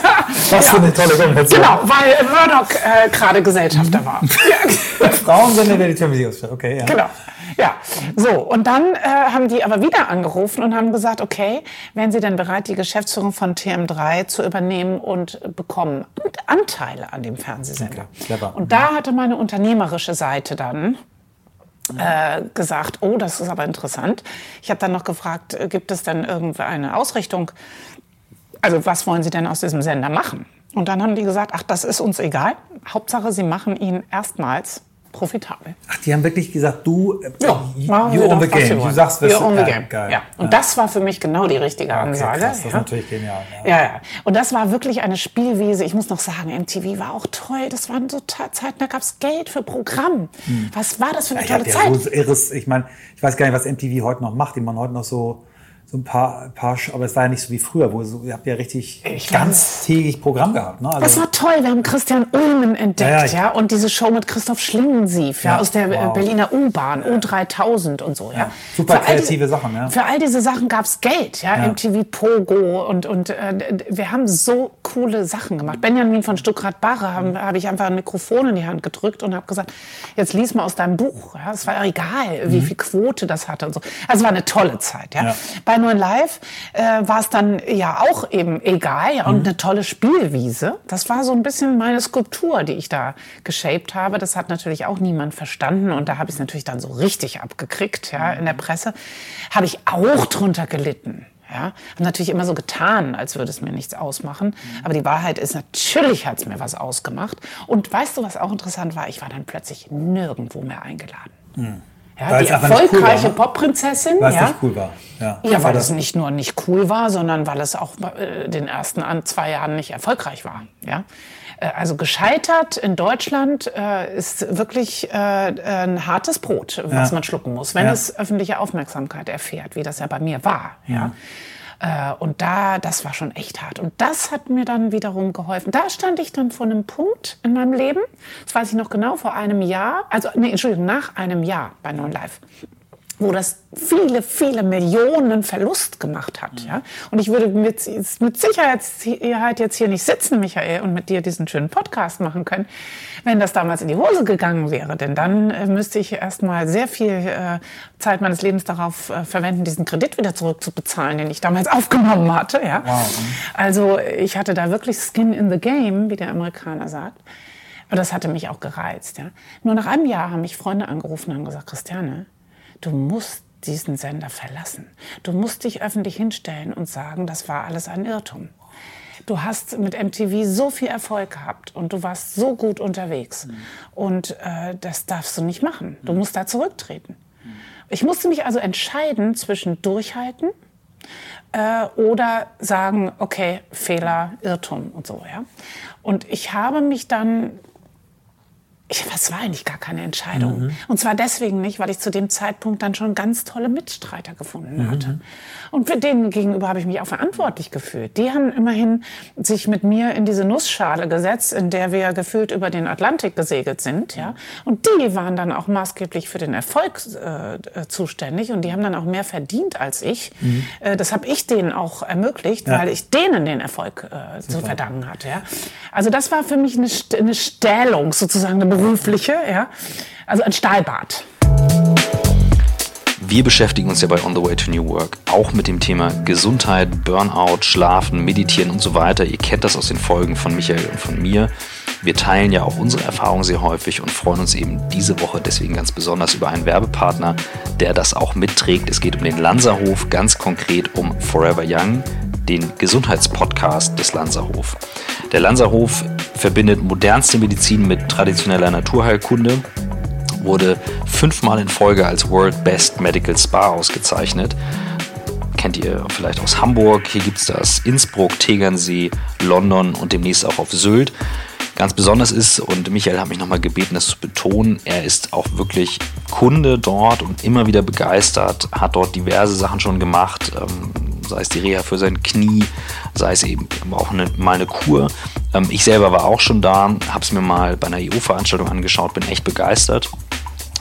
Was für eine tolle Kombination. Genau, weil Murdoch äh, gerade Gesellschafter war. *laughs* Frauensender, der die Champions League ausstrahlt. Okay, ja. Genau. Ja, so. Und dann äh, haben die aber wieder angerufen und haben gesagt, okay, wären Sie denn bereit, die Geschäftsführung von TM3 zu übernehmen und bekommen Anteile an dem Fernsehsender? Okay, clever. Und da hatte meine unternehmerische Seite dann äh, gesagt, oh, das ist aber interessant. Ich habe dann noch gefragt, äh, gibt es denn irgendeine Ausrichtung? Also was wollen Sie denn aus diesem Sender machen? Und dann haben die gesagt, ach, das ist uns egal. Hauptsache, Sie machen ihn erstmals profitabel. Ach, die haben wirklich gesagt, du, äh, Ja, you own the game. Du sagst, Wir own the ja, game. geil. Ja. Und das war für mich genau die richtige Okay, Ansage. krass, das ist ja. natürlich genial. Ja. Ja, ja. Und das war wirklich eine Spielwiese. Ich muss noch sagen, MTV war auch toll. Das waren so Zeiten, da gab es Geld für Programm. Was war das für eine tolle ja Zeit? so irres, ich meine, ich weiß gar nicht, was MTV heute noch macht. Die machen heute noch so, so ein paar, paar, Sch- aber es war ja nicht so wie früher, wo so, ihr habt ja richtig Ich ganztägig Programm gehabt. Ne? Also, Das war toll. Wir haben Christian Ulmen entdeckt, Ja, ja, ja, und diese Show mit Christoph Schlingensief, ja, Ja, aus der äh, wow. Berliner U-Bahn, U3000 und so, ja. Super Für all die- kreative Sachen, ja. Für all diese Sachen gab's Geld, ja, MTV Pogo und und äh, wir haben so coole Sachen gemacht. Benjamin von Stuckrad-Barre habe hab ich einfach ein Mikrofon in die Hand gedrückt und habe gesagt, jetzt lies mal aus deinem Buch. Ja, es war egal, wie viel Quote das hatte und so. Also es war eine tolle Zeit, ja. Ja. Bei 9 Live äh, war es dann ja auch eben egal ja, und eine tolle Spielwiese. Das war so ein bisschen meine Skulptur, die ich da geshaped habe. Das hat natürlich auch niemand verstanden und da habe ich es natürlich dann so richtig abgekriegt ja, in der Presse. Habe ich auch drunter gelitten. Ja, habe natürlich immer so getan, als würde es mir nichts ausmachen. Aber die Wahrheit ist, natürlich hat es mir was ausgemacht. Und weißt du, was auch interessant war? Ich war dann plötzlich nirgendwo mehr eingeladen. Ja, die nicht cool erfolgreiche ne? Popprinzessin. weil es ja, nicht cool war. Ja, ja, weil es nicht nur nicht cool war, sondern weil es auch äh, den ersten an zwei Jahren nicht erfolgreich war. Ja? Äh, Also gescheitert in Deutschland äh, ist wirklich äh, ein hartes Brot, was Ja. man schlucken muss, wenn Ja. es öffentliche Aufmerksamkeit erfährt, wie das ja bei mir war. Ja? Äh, Und da, das war schon echt hart. Und das hat mir dann wiederum geholfen. Da stand ich dann vor einem Punkt in meinem Leben, das weiß ich noch genau, vor einem Jahr, also, nee, Entschuldigung, nach einem Jahr bei Non Live wo das viele, viele Millionen Verlust gemacht hat. Ja? Und ich würde mit, mit Sicherheit jetzt hier nicht sitzen, Michael, und mit dir diesen schönen Podcast machen können, wenn das damals in die Hose gegangen wäre. Denn dann äh, müsste ich erst mal sehr viel äh, Zeit meines Lebens darauf äh, verwenden, diesen Kredit wieder zurückzubezahlen, den ich damals *laughs* aufgenommen hatte. Ja? Also ich hatte da wirklich Skin in the Game, wie der Amerikaner sagt. Aber das hatte mich auch gereizt. Ja? Nur nach einem Jahr haben mich Freunde angerufen und haben gesagt, Christiane, du musst diesen Sender verlassen. Du musst dich öffentlich hinstellen und sagen, das war alles ein Irrtum. Du hast mit MTV so viel Erfolg gehabt und du warst so gut unterwegs. Und äh, das darfst du nicht machen. Du musst da zurücktreten. Ich musste mich also entscheiden zwischen durchhalten äh, oder sagen, okay, Fehler, Irrtum und so. Ja? Und ich habe mich dann ich, das war eigentlich gar keine Entscheidung. Und zwar deswegen nicht, weil ich zu dem Zeitpunkt dann schon ganz tolle Mitstreiter gefunden hatte. Und für denen gegenüber habe ich mich auch verantwortlich gefühlt. Die haben immerhin sich mit mir in diese Nussschale gesetzt, in der wir gefühlt über den Atlantik gesegelt sind. Ja? Und die waren dann auch maßgeblich für den Erfolg äh, zuständig und die haben dann auch mehr verdient als ich. Äh, das habe ich denen auch ermöglicht, Ja. weil ich denen den Erfolg äh, zu verdanken hatte. Ja? Also das war für mich eine, eine Stellung, sozusagen eine berufliche, ja? also ein Stahlbad. Wir beschäftigen uns ja bei On the Way to New Work auch mit dem Thema Gesundheit, Burnout, Schlafen, Meditieren und so weiter. Ihr kennt das aus den Folgen von Michael und von mir. Wir teilen ja auch unsere Erfahrungen sehr häufig und freuen uns eben diese Woche deswegen ganz besonders über einen Werbepartner, der das auch mitträgt. Es geht um den Lanzerhof, ganz konkret um Forever Young, den Gesundheitspodcast des Lanzerhof. Der Lanzerhof verbindet modernste Medizin mit traditioneller Naturheilkunde wurde fünfmal in Folge als World Best Medical Spa ausgezeichnet. Kennt ihr vielleicht aus Hamburg, hier gibt es das Innsbruck, Tegernsee, London und demnächst auch auf Sylt. Ganz besonders ist, und Michael hat mich nochmal gebeten, das zu betonen, er ist auch wirklich Kunde dort und immer wieder begeistert, hat dort diverse Sachen schon gemacht, ähm, sei es die Reha für sein Knie, sei es eben auch eine, mal eine Kur. Ähm, ich selber war auch schon da, habe es mir mal bei einer EU-Veranstaltung angeschaut, bin echt begeistert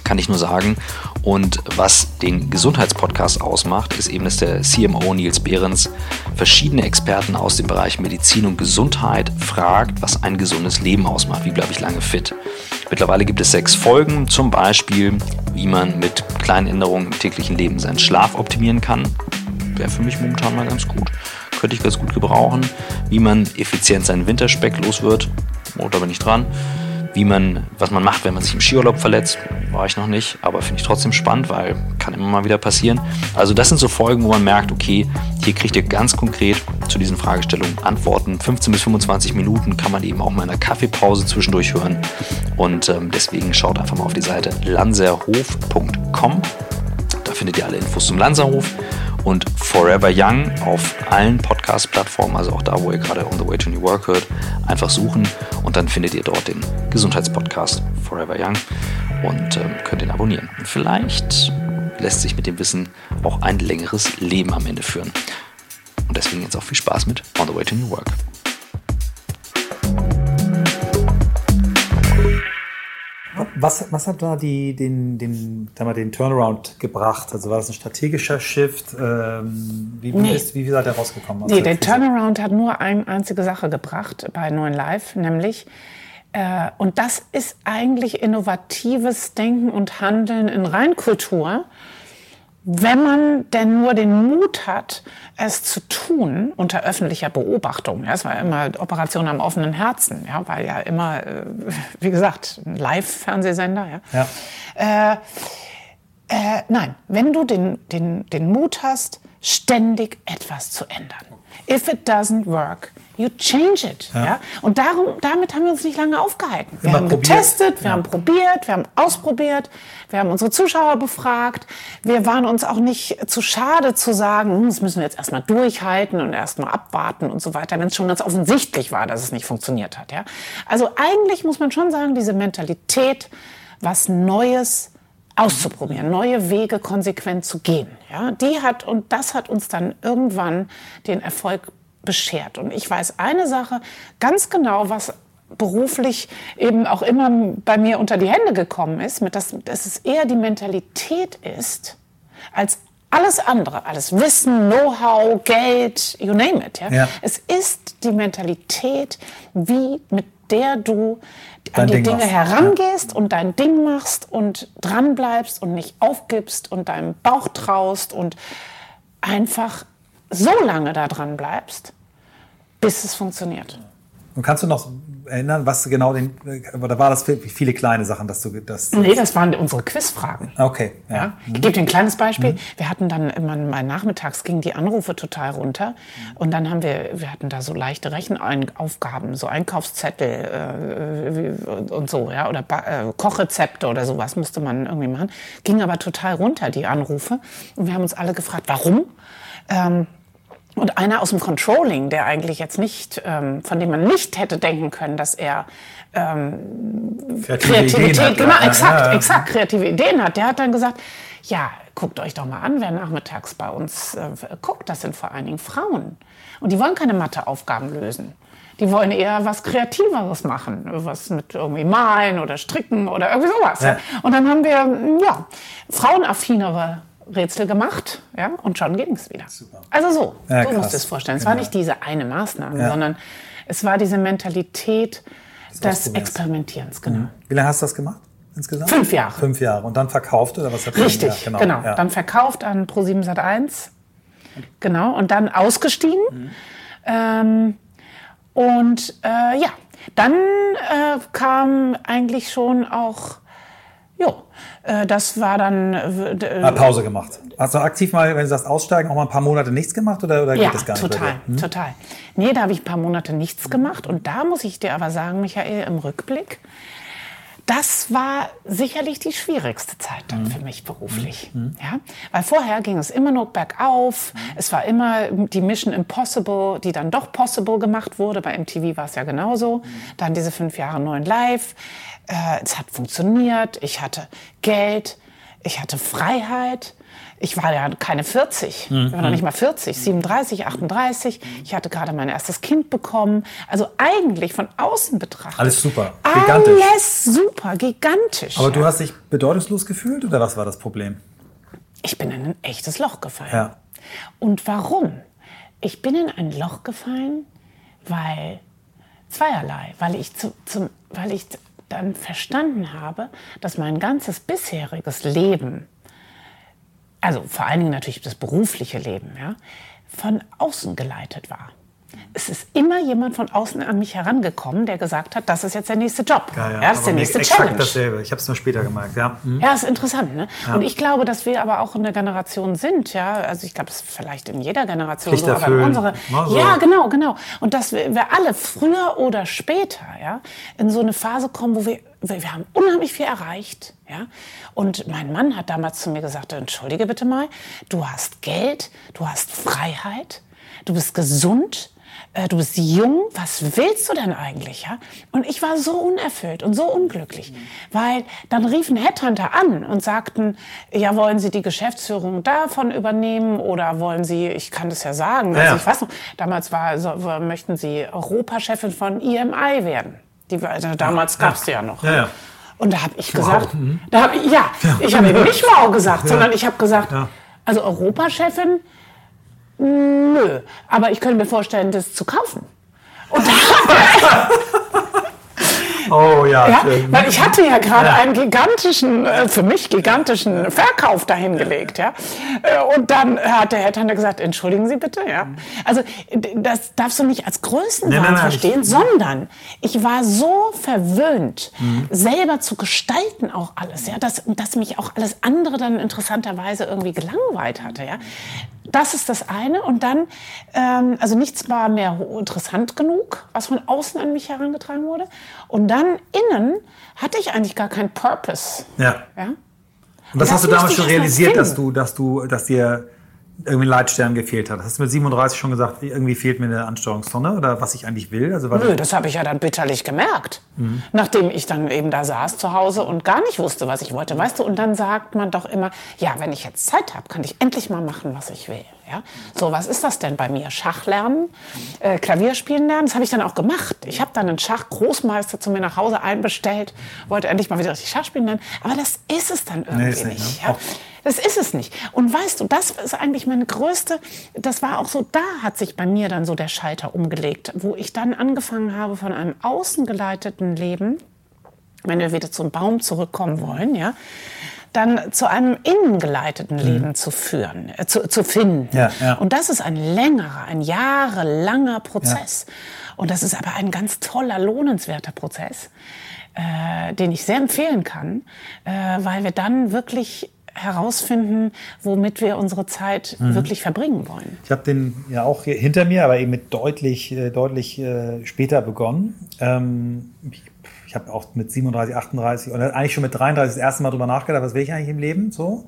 kann ich nur sagen. Und was den Gesundheitspodcast ausmacht, ist eben, dass der CMO Nils Behrens verschiedene Experten aus dem Bereich Medizin und Gesundheit fragt, was ein gesundes Leben ausmacht. Wie bleibe ich lange fit? Mittlerweile gibt es sechs Folgen, zum Beispiel, wie man mit kleinen Änderungen im täglichen Leben seinen Schlaf optimieren kann. Wäre für mich momentan mal ganz gut. Könnte ich ganz gut gebrauchen. Wie man effizient seinen Winterspeck los wird. Oh, da bin ich dran wie man, was man macht, wenn man sich im Skiurlaub verletzt. War ich noch nicht, aber finde ich trotzdem spannend, weil kann immer mal wieder passieren. Also das sind so Folgen, wo man merkt, okay, hier kriegt ihr ganz konkret zu diesen Fragestellungen Antworten. 15 bis 25 Minuten kann man eben auch mal in einer Kaffeepause zwischendurch hören. Und ähm, deswegen schaut einfach mal auf die Seite lanserhof.com. Da findet ihr alle Infos zum Lanserhof und Forever Young auf allen Podcast-Plattformen, also auch da, wo ihr gerade On the Way to New Work hört, einfach suchen und dann findet ihr dort den Gesundheitspodcast Forever Young und ähm, könnt ihn abonnieren. Und vielleicht lässt sich mit dem Wissen auch ein längeres Leben am Ende führen. Und deswegen jetzt auch viel Spaß mit On the Way to New Work. Was, was hat da die, den, den, mal, den Turnaround gebracht? Also war das ein strategischer Shift? Ähm, wie, nee. ist, wie seid ihr rausgekommen? Nee, der Turnaround hat nur eine einzige Sache gebracht bei Neuen Live, nämlich, äh, und das ist eigentlich innovatives Denken und Handeln in Reinkultur wenn man denn nur den Mut hat, es zu tun unter öffentlicher Beobachtung. Ja, es war immer Operation am offenen Herzen, ja, weil ja immer, äh, wie gesagt, ein Live-Fernsehsender. Ja. ja. Äh, äh, nein, wenn du den, den, den Mut hast, ständig etwas zu ändern. If it doesn't work, you change it. Ja. ja? Und darum, damit haben wir uns nicht lange aufgehalten. Wir Immer haben probiert. getestet, wir ja. haben probiert, wir haben ausprobiert, wir haben unsere Zuschauer befragt. Wir waren uns auch nicht zu schade zu sagen, hm, das müssen wir jetzt erstmal durchhalten und erstmal abwarten und so weiter, wenn es schon ganz offensichtlich war, dass es nicht funktioniert hat. Ja? Also eigentlich muss man schon sagen, diese Mentalität, was Neues auszuprobieren, neue Wege konsequent zu gehen. Ja, die hat und das hat uns dann irgendwann den Erfolg beschert. Und ich weiß eine Sache ganz genau, was beruflich eben auch immer bei mir unter die Hände gekommen ist, mit dass, dass es eher die Mentalität ist, als alles andere, alles Wissen, Know-how, Geld, you name it. Ja? ja? Es ist die Mentalität, wie mit der du dein an die Ding Dinge machst. herangehst ja. und dein Ding machst und dranbleibst und nicht aufgibst und deinem Bauch traust und einfach so lange da dran bleibst, bis es funktioniert. Und kannst du noch erinnern, was genau den, oder war das viele kleine Sachen, dass du das? Nee, das waren unsere Quizfragen. Okay. Ja. ja. Ich gebe dir ein kleines Beispiel. Mhm. Wir hatten dann immer mal nachmittags gingen die Anrufe total runter und dann haben wir, wir hatten da so leichte Rechenaufgaben, so Einkaufszettel äh, und so, ja, oder äh, Kochrezepte oder sowas musste man irgendwie machen. Ging aber total runter die Anrufe und wir haben uns alle gefragt, warum? Ähm, und einer aus dem Controlling, der eigentlich jetzt nicht, ähm, von dem man nicht hätte denken können, dass er ähm, Kreativität, hat, genau, ja, exakt, ja, ja. exakt, kreative Ideen hat, der hat dann gesagt, ja, guckt euch doch mal an, wer nachmittags bei uns äh, guckt, das sind vor allen Dingen Frauen. Und die wollen keine Matheaufgaben lösen. Die wollen eher was Kreativeres machen, was mit irgendwie malen oder stricken oder irgendwie sowas. Und dann haben wir, ja, frauenaffinere Rätsel gemacht, ja, und schon ging es wieder. Super. Also so, ja, so musst du es vorstellen. Es genau. war nicht diese eine Maßnahme, ja. sondern es war diese Mentalität das des Experimentierens, genau. Mhm. Wie lange hast du das gemacht? Insgesamt? Fünf Jahre. Fünf Jahre. Und dann verkauft oder was hat Richtig, ja, genau. genau. Ja. Dann verkauft an Pro7 Sat 1. Genau. Und dann ausgestiegen. Mhm. Ähm, und äh, ja, dann äh, kam eigentlich schon auch Jo, äh, das war dann. Äh, mal Pause gemacht. Hast du aktiv mal, wenn du sagst, aussteigen, auch mal ein paar Monate nichts gemacht oder, oder geht ja, das gar nicht? Total, hm? total. Nee, da habe ich ein paar Monate nichts gemacht. Und da muss ich dir aber sagen, Michael, im Rückblick, das war sicherlich die schwierigste Zeit dann mhm. für mich beruflich. Mhm. Ja? Weil vorher ging es immer nur bergauf. Mhm. Es war immer die Mission Impossible, die dann doch possible gemacht wurde. Bei MTV war es ja genauso. Mhm. Dann diese fünf Jahre neuen Live. Äh, es hat funktioniert. Ich hatte Geld. Ich hatte Freiheit. ich war ja keine 40, Mhm. ich war noch nicht mal 40, 37, 38. Ich hatte gerade mein erstes Kind bekommen. Also eigentlich von außen betrachtet. Alles super, gigantisch. Alles super, gigantisch. Aber ja. du hast dich bedeutungslos gefühlt oder was war das Problem? Ich bin in ein echtes Loch gefallen. Ja. Und warum? Ich bin in ein Loch gefallen, weil zweierlei, weil ich zu, zum, weil ich dann verstanden habe, dass mein ganzes bisheriges Leben, also vor allen Dingen natürlich das berufliche Leben, ja, von außen geleitet war. Es ist immer jemand von außen an mich herangekommen, der gesagt hat, das ist jetzt der nächste Job. das ist der nächste Challenge. dasselbe. Ich habe es nur später gemerkt, ja. Mhm. Ja, ist interessant, ne? Und ich glaube, dass wir aber auch eine Generation sind, ja. Also ich glaube, es ist vielleicht in jeder Generation so, aber in Pflichterfüllen, unsere. so. Ja, genau, genau. Und dass wir, wir alle früher oder später, ja, in so eine Phase kommen, wo wir wir wir haben unheimlich viel erreicht, ja. Und mein Mann hat damals zu mir gesagt: Entschuldige bitte mal, du hast Geld, du hast Freiheit, du bist gesund, äh, du bist jung, was willst du denn eigentlich? Ja? Und ich war so unerfüllt und so unglücklich, weil dann riefen Headhunter an und sagten, ja, wollen Sie die Geschäftsführung davon übernehmen oder wollen Sie, ich kann das ja sagen, Ja, also ich weiß noch, damals war, so, möchten Sie Europachefin von EMI werden. Die, also damals gab es die ja noch. Ja, ja. Und da habe ich gesagt, da hab ich, ja, ich habe eben nicht wow gesagt, sondern ich habe gesagt, also Europachefin, nö, aber ich könnte mir vorstellen, das zu kaufen. Und da, *laughs* Oh ja. ja, weil ich hatte ja gerade einen gigantischen, äh, für mich gigantischen Verkauf dahingelegt, ja. Äh, Und dann hat der Headhunter gesagt, entschuldigen Sie bitte, ja. Also das darfst du nicht als Größenwahn Nein, nein, nein, verstehen, sondern ich war so verwöhnt, Mhm. selber zu gestalten auch alles, ja, dass, dass mich auch alles andere dann interessanterweise irgendwie gelangweilt hatte, ja. Das ist das eine. Und dann, ähm, also nichts war mehr interessant genug, was von außen an mich herangetragen wurde. Und dann innen hatte ich eigentlich gar keinen Purpose. ja. Ja? Und das Das hast du damals schon realisiert, dass du, dass du, dass dir irgendwie ein Leitstern gefehlt hat. Hast du mit 37 schon gesagt, irgendwie fehlt mir eine Ansteuerungszone oder was ich eigentlich will? Also Nö, das habe ich ja dann bitterlich gemerkt. Nachdem ich dann eben da saß zu Hause und gar nicht wusste, was ich wollte. Weißt du, und dann sagt man doch immer, ja, wenn ich jetzt Zeit habe, kann ich endlich mal machen, was ich will. Ja? So, was ist das denn bei mir? Schach lernen, äh, Klavier spielen lernen, das habe ich dann auch gemacht. Ich habe dann einen Schachgroßmeister zu mir nach Hause einbestellt, wollte endlich mal wieder richtig Schach spielen lernen. Aber das ist es dann irgendwie ist nicht, nicht. ne? ja? Das ist es nicht. Und weißt du, das ist eigentlich meine größte, das war auch so, da hat sich bei mir dann so der Schalter umgelegt, wo ich dann angefangen habe von einem außengeleiteten Leben, wenn wir wieder zum Baum zurückkommen wollen, ja, dann zu einem innengeleiteten Leben zu führen, äh, zu, zu finden. Ja, ja. Und das ist ein längerer, ein jahrelanger Prozess. Und das ist aber ein ganz toller, lohnenswerter Prozess, äh, den ich sehr empfehlen kann, äh, weil wir dann wirklich herausfinden, womit wir unsere Zeit Mhm. wirklich verbringen wollen. Ich habe den ja auch hinter mir, aber eben mit deutlich, äh, deutlich äh, später begonnen. Ähm, ich ich habe auch mit 37, 38 und eigentlich schon mit 33 das erste Mal drüber nachgedacht, was will ich eigentlich im Leben so.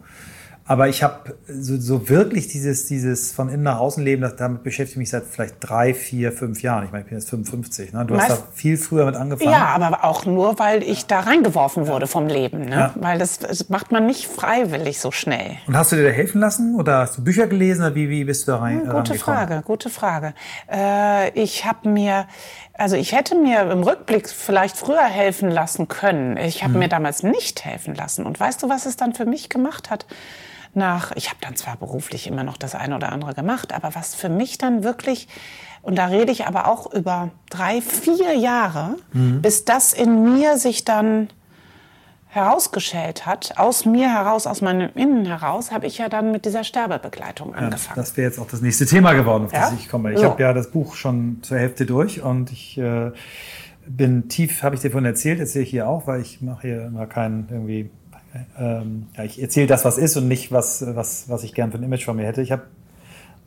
Aber ich habe so, so wirklich dieses, dieses von innen nach außen Leben, das, damit beschäftige ich mich seit vielleicht drei, vier, fünf Jahren. Ich meine, ich bin jetzt 55. Ne? Du hast da Meist- viel früher mit angefangen. Ja, aber auch nur, weil ich da reingeworfen wurde vom Leben. Ne? Ja. Weil das, das macht man nicht freiwillig so schnell. Und hast du dir da helfen lassen oder hast du Bücher gelesen oder wie, wie bist du da rein? Gute rangekommen? Frage, gute Frage. Äh, ich habe mir, also ich hätte mir im Rückblick vielleicht früher helfen lassen können. Ich habe mir damals nicht helfen lassen. Und weißt du, was es dann für mich gemacht hat? Nach, ich habe dann zwar beruflich immer noch das eine oder andere gemacht, aber was für mich dann wirklich, und da rede ich aber auch über drei, vier Jahre, bis das in mir sich dann herausgeschält hat, aus mir heraus, aus meinem Innen heraus, habe ich ja dann mit dieser Sterbebegleitung angefangen. Das wäre jetzt auch das nächste Thema geworden, auf das Ja? ich komme. Ich So. habe ja das Buch schon zur Hälfte durch und ich äh, bin tief, habe ich dir vorhin erzählt, erzähle ich hier auch, weil ich mache hier immer keinen irgendwie, ähm, ja, ich erzähle das, was ist und nicht, was, was, was ich gern für ein Image von mir hätte. Ich habe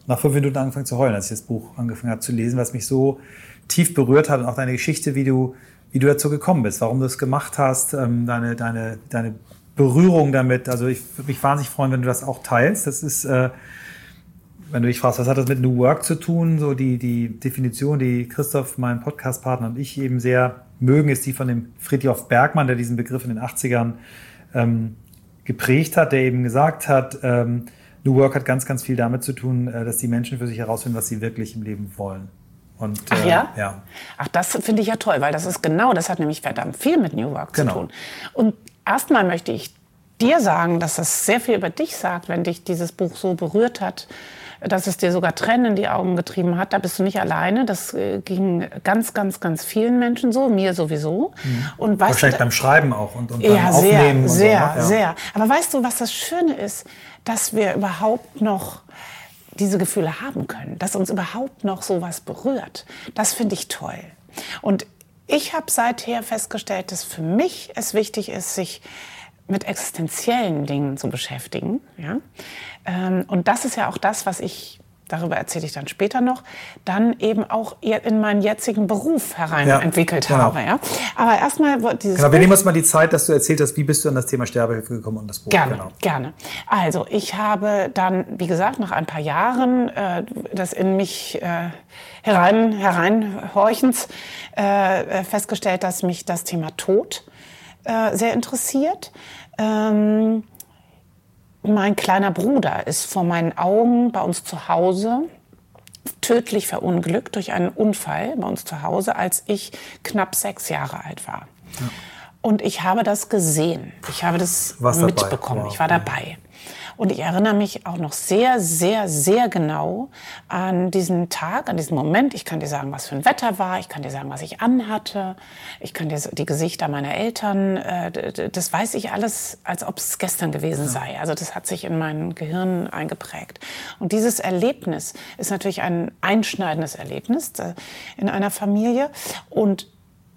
nach fünf Minuten angefangen zu heulen, als ich das Buch angefangen habe zu lesen, was mich so tief berührt hat und auch deine Geschichte, wie du, wie du dazu gekommen bist, warum du es gemacht hast, ähm, deine, deine, deine Berührung damit. Also ich würde mich wahnsinnig freuen, wenn du das auch teilst. Das ist, äh, wenn du dich fragst, was hat das mit New Work zu tun? So die, die Definition, die Christoph, mein Podcastpartner und ich eben sehr mögen, ist die von dem Friedhof Bergmann, der diesen Begriff in den 80ern ähm, geprägt hat, der eben gesagt hat, ähm, New Work hat ganz, ganz viel damit zu tun, äh, dass die Menschen für sich herausfinden, was sie wirklich im Leben wollen. Und, Ach ja? Äh, ja. Ach, das finde ich ja toll, weil das ist genau, das hat nämlich verdammt viel mit New Work genau. zu tun. Und erstmal möchte ich dir sagen, dass das sehr viel über dich sagt, wenn dich dieses Buch so berührt hat, dass es dir sogar Tränen in die Augen getrieben hat. Da bist du nicht alleine. Das äh, ging ganz, ganz, ganz vielen Menschen so, mir sowieso. Mhm. Und weißt Wahrscheinlich du, beim Schreiben auch und, und ja, beim Aufnehmen. Sehr, sehr, so, ne? ja. sehr. Aber weißt du, was das Schöne ist? Dass wir überhaupt noch diese Gefühle haben können, dass uns überhaupt noch sowas berührt. Das finde ich toll. Und ich habe seither festgestellt, dass für mich es wichtig ist, sich mit existenziellen Dingen zu beschäftigen. Ja? Ähm, und das ist ja auch das, was ich darüber erzähle ich dann später noch, dann eben auch in meinen jetzigen Beruf herein ja, entwickelt genau. habe. Ja? Aber erstmal dieses. Genau, wir nehmen uns mal die Zeit, dass du erzählt hast, wie bist du an das Thema Sterbehilfe gekommen und das Buch. Gerne, genau. gerne. Also ich habe dann, wie gesagt, nach ein paar Jahren äh, das in mich äh, herein, hereinhorchens äh, festgestellt, dass mich das Thema Tod äh, sehr interessiert. Ähm, mein kleiner Bruder ist vor meinen Augen bei uns zu Hause tödlich verunglückt durch einen Unfall bei uns zu Hause, als ich knapp sechs Jahre alt war. Ja. Und ich habe das gesehen. Ich habe das mitbekommen. Wow. Ich war dabei. Und ich erinnere mich auch noch sehr, sehr, sehr genau an diesen Tag, an diesen Moment. Ich kann dir sagen, was für ein Wetter war. Ich kann dir sagen, was ich anhatte. Ich kann dir die Gesichter meiner Eltern, äh, das weiß ich alles, als ob es gestern gewesen sei. Also das hat sich in mein Gehirn eingeprägt. Und dieses Erlebnis ist natürlich ein einschneidendes Erlebnis äh, in einer Familie. Und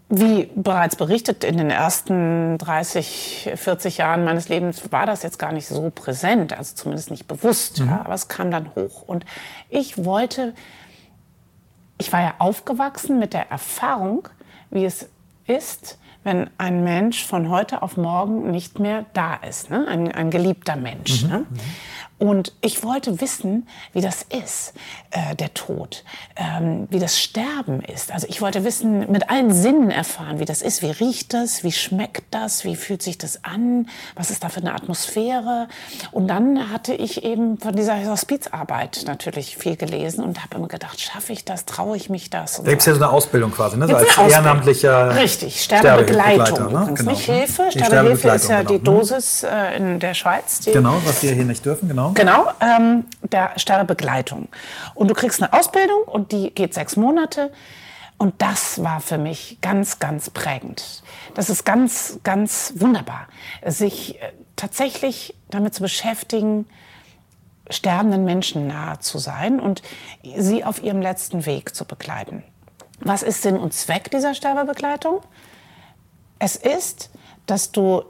wie bereits berichtet, in den ersten 30, 40 Jahren meines Lebens war das jetzt gar nicht so präsent, also zumindest nicht bewusst, mhm. ja, aber es kam dann hoch. Und ich wollte, ich war ja aufgewachsen mit der Erfahrung, wie es ist, wenn ein Mensch von heute auf morgen nicht mehr da ist, ne? ein, ein geliebter Mensch. Mhm. Ne? Und ich wollte wissen, wie das ist, äh, der Tod, ähm, wie das Sterben ist. Also ich wollte wissen, mit allen Sinnen erfahren, wie das ist. Wie riecht das? Wie schmeckt das? Wie fühlt sich das an? Was ist da für eine Atmosphäre? Und dann hatte ich eben von dieser Hospizarbeit natürlich viel gelesen und habe immer gedacht, schaffe ich das? Traue ich mich das? da gibt es ja so eine Ausbildung quasi, ne? So als ehrenamtlicher Richtig, Sterbebegleitung. Ne? Genau. Nicht Hilfe, Sterbehilfe ist ja die genau. Dosis äh, in der Schweiz. genau, was wir hier nicht dürfen, genau. Genau, ähm, der Sterbebegleitung. Und du kriegst eine Ausbildung und die geht sechs Monate. Und das war für mich ganz, ganz prägend. Das ist ganz, ganz wunderbar, sich äh, tatsächlich damit zu beschäftigen, sterbenden Menschen nahe zu sein und sie auf ihrem letzten Weg zu begleiten. Was ist Sinn und Zweck dieser Sterbebegleitung? Es ist, dass du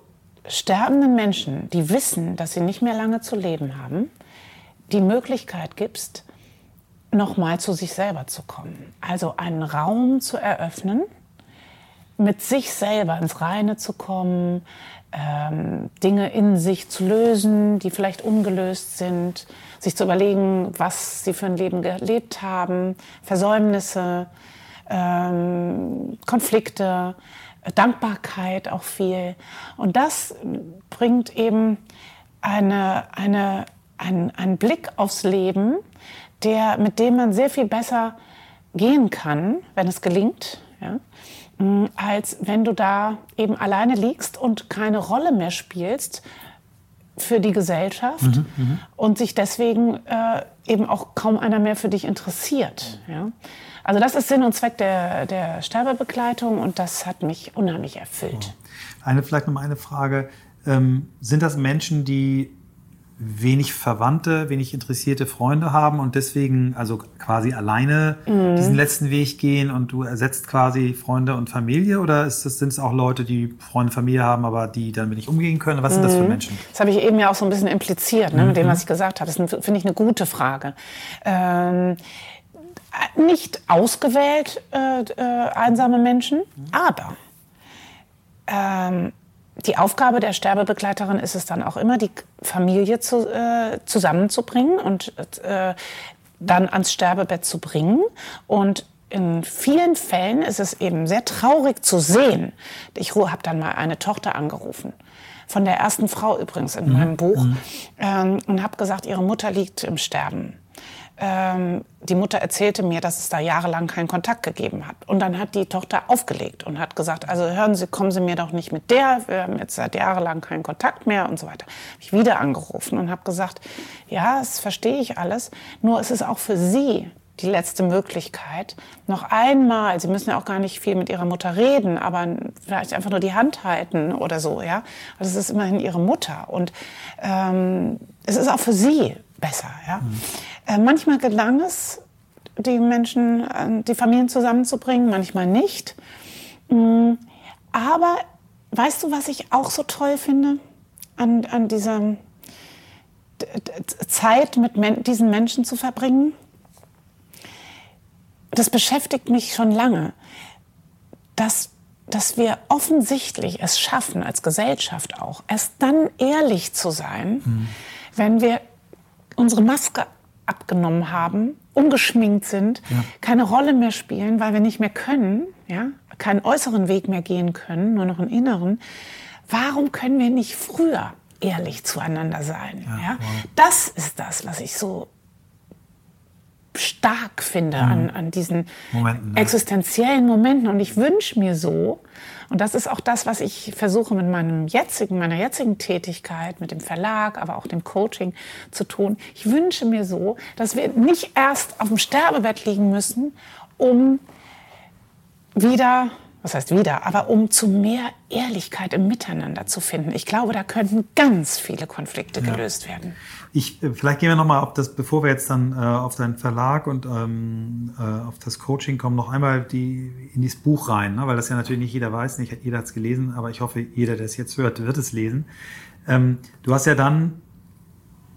sterbenden Menschen, die wissen, dass sie nicht mehr lange zu leben haben, die Möglichkeit gibst, nochmal zu sich selber zu kommen. Also einen Raum zu eröffnen, mit sich selber ins Reine zu kommen, ähm, Dinge in sich zu lösen, die vielleicht ungelöst sind, sich zu überlegen, was sie für ein Leben gelebt haben, Versäumnisse, ähm, Konflikte, Dankbarkeit auch viel. Und das bringt eben eine, eine, ein, einen Blick aufs Leben, der, mit dem man sehr viel besser gehen kann, wenn es gelingt, ja, als wenn du da eben alleine liegst und keine Rolle mehr spielst für die Gesellschaft mhm, mhm. und sich deswegen äh, eben auch kaum einer mehr für dich interessiert. Ja. Also das ist Sinn und Zweck der, der Sterbebegleitung und das hat mich unheimlich erfüllt. Eine vielleicht noch eine Frage. Ähm, sind das Menschen, die wenig Verwandte, wenig interessierte Freunde haben und deswegen also quasi alleine mhm. diesen letzten Weg gehen und du ersetzt quasi Freunde und Familie oder das, sind es auch Leute, die Freunde, Familie haben, aber die damit nicht umgehen können? Was mhm. sind das für mhm. Menschen? Das habe ich eben ja auch so ein bisschen impliziert ne, mhm. mit dem, was ich gesagt habe. Das finde ich eine gute Frage. Ähm, nicht ausgewählt äh, äh, einsame Menschen, aber ähm, die Aufgabe der Sterbebegleiterin ist es dann auch immer, die Familie zu, äh, zusammenzubringen und äh, dann ans Sterbebett zu bringen und in vielen Fällen ist es eben sehr traurig zu sehen. Ich habe dann mal eine Tochter angerufen von der ersten Frau übrigens in mhm. meinem Buch mhm. ähm, und habe gesagt, ihre Mutter liegt im Sterben ähm, die Mutter erzählte mir, dass es da jahrelang keinen Kontakt gegeben hat. Und dann hat die Tochter aufgelegt und hat gesagt, also hören Sie, kommen Sie mir doch nicht mit der, wir haben jetzt seit jahrelang keinen Kontakt mehr und so weiter. Hab ich wieder angerufen und habe gesagt, ja, das verstehe ich alles, nur es ist auch für Sie die letzte Möglichkeit, noch einmal, Sie müssen ja auch gar nicht viel mit Ihrer Mutter reden, aber vielleicht einfach nur die Hand halten oder so, ja. Also es ist immerhin Ihre Mutter und ähm, es ist auch für Sie besser, ja. Mhm. Äh, manchmal gelang es, die Menschen, äh, die Familien zusammenzubringen, manchmal nicht. Mm, aber weißt du, was ich auch so toll finde an, an dieser Zeit mit men diesen Menschen zu verbringen? Das beschäftigt mich schon lange, dass, dass wir offensichtlich es schaffen, als Gesellschaft auch, erst dann ehrlich zu sein, mhm. wenn wir unsere Maske abgenommen haben, ungeschminkt sind, ja. keine Rolle mehr spielen, weil wir nicht mehr können, ja, keinen äußeren Weg mehr gehen können, nur noch einen inneren. Warum können wir nicht früher ehrlich zueinander sein? Ja, ja? Wow. Das ist das, was ich so stark finde mhm. an, an diesen Momenten, existenziellen Momenten. Und ich wünsche mir so, und das ist auch das, was ich versuche mit meinem jetzigen, meiner jetzigen Tätigkeit, mit dem Verlag, aber auch dem Coaching zu tun. Ich wünsche mir so, dass wir nicht erst auf dem Sterbebett liegen müssen, um wieder was heißt wieder, aber um zu mehr Ehrlichkeit im Miteinander zu finden. Ich glaube, da könnten ganz viele Konflikte ja. gelöst werden. Ich, äh, vielleicht gehen wir nochmal auf das, bevor wir jetzt dann äh, auf deinen Verlag und ähm, äh, auf das Coaching kommen, noch einmal die, in dieses Buch rein, ne? weil das ja natürlich nicht jeder weiß, nicht jeder hat es gelesen, aber ich hoffe, jeder, der es jetzt hört, wird es lesen. Ähm, du hast ja dann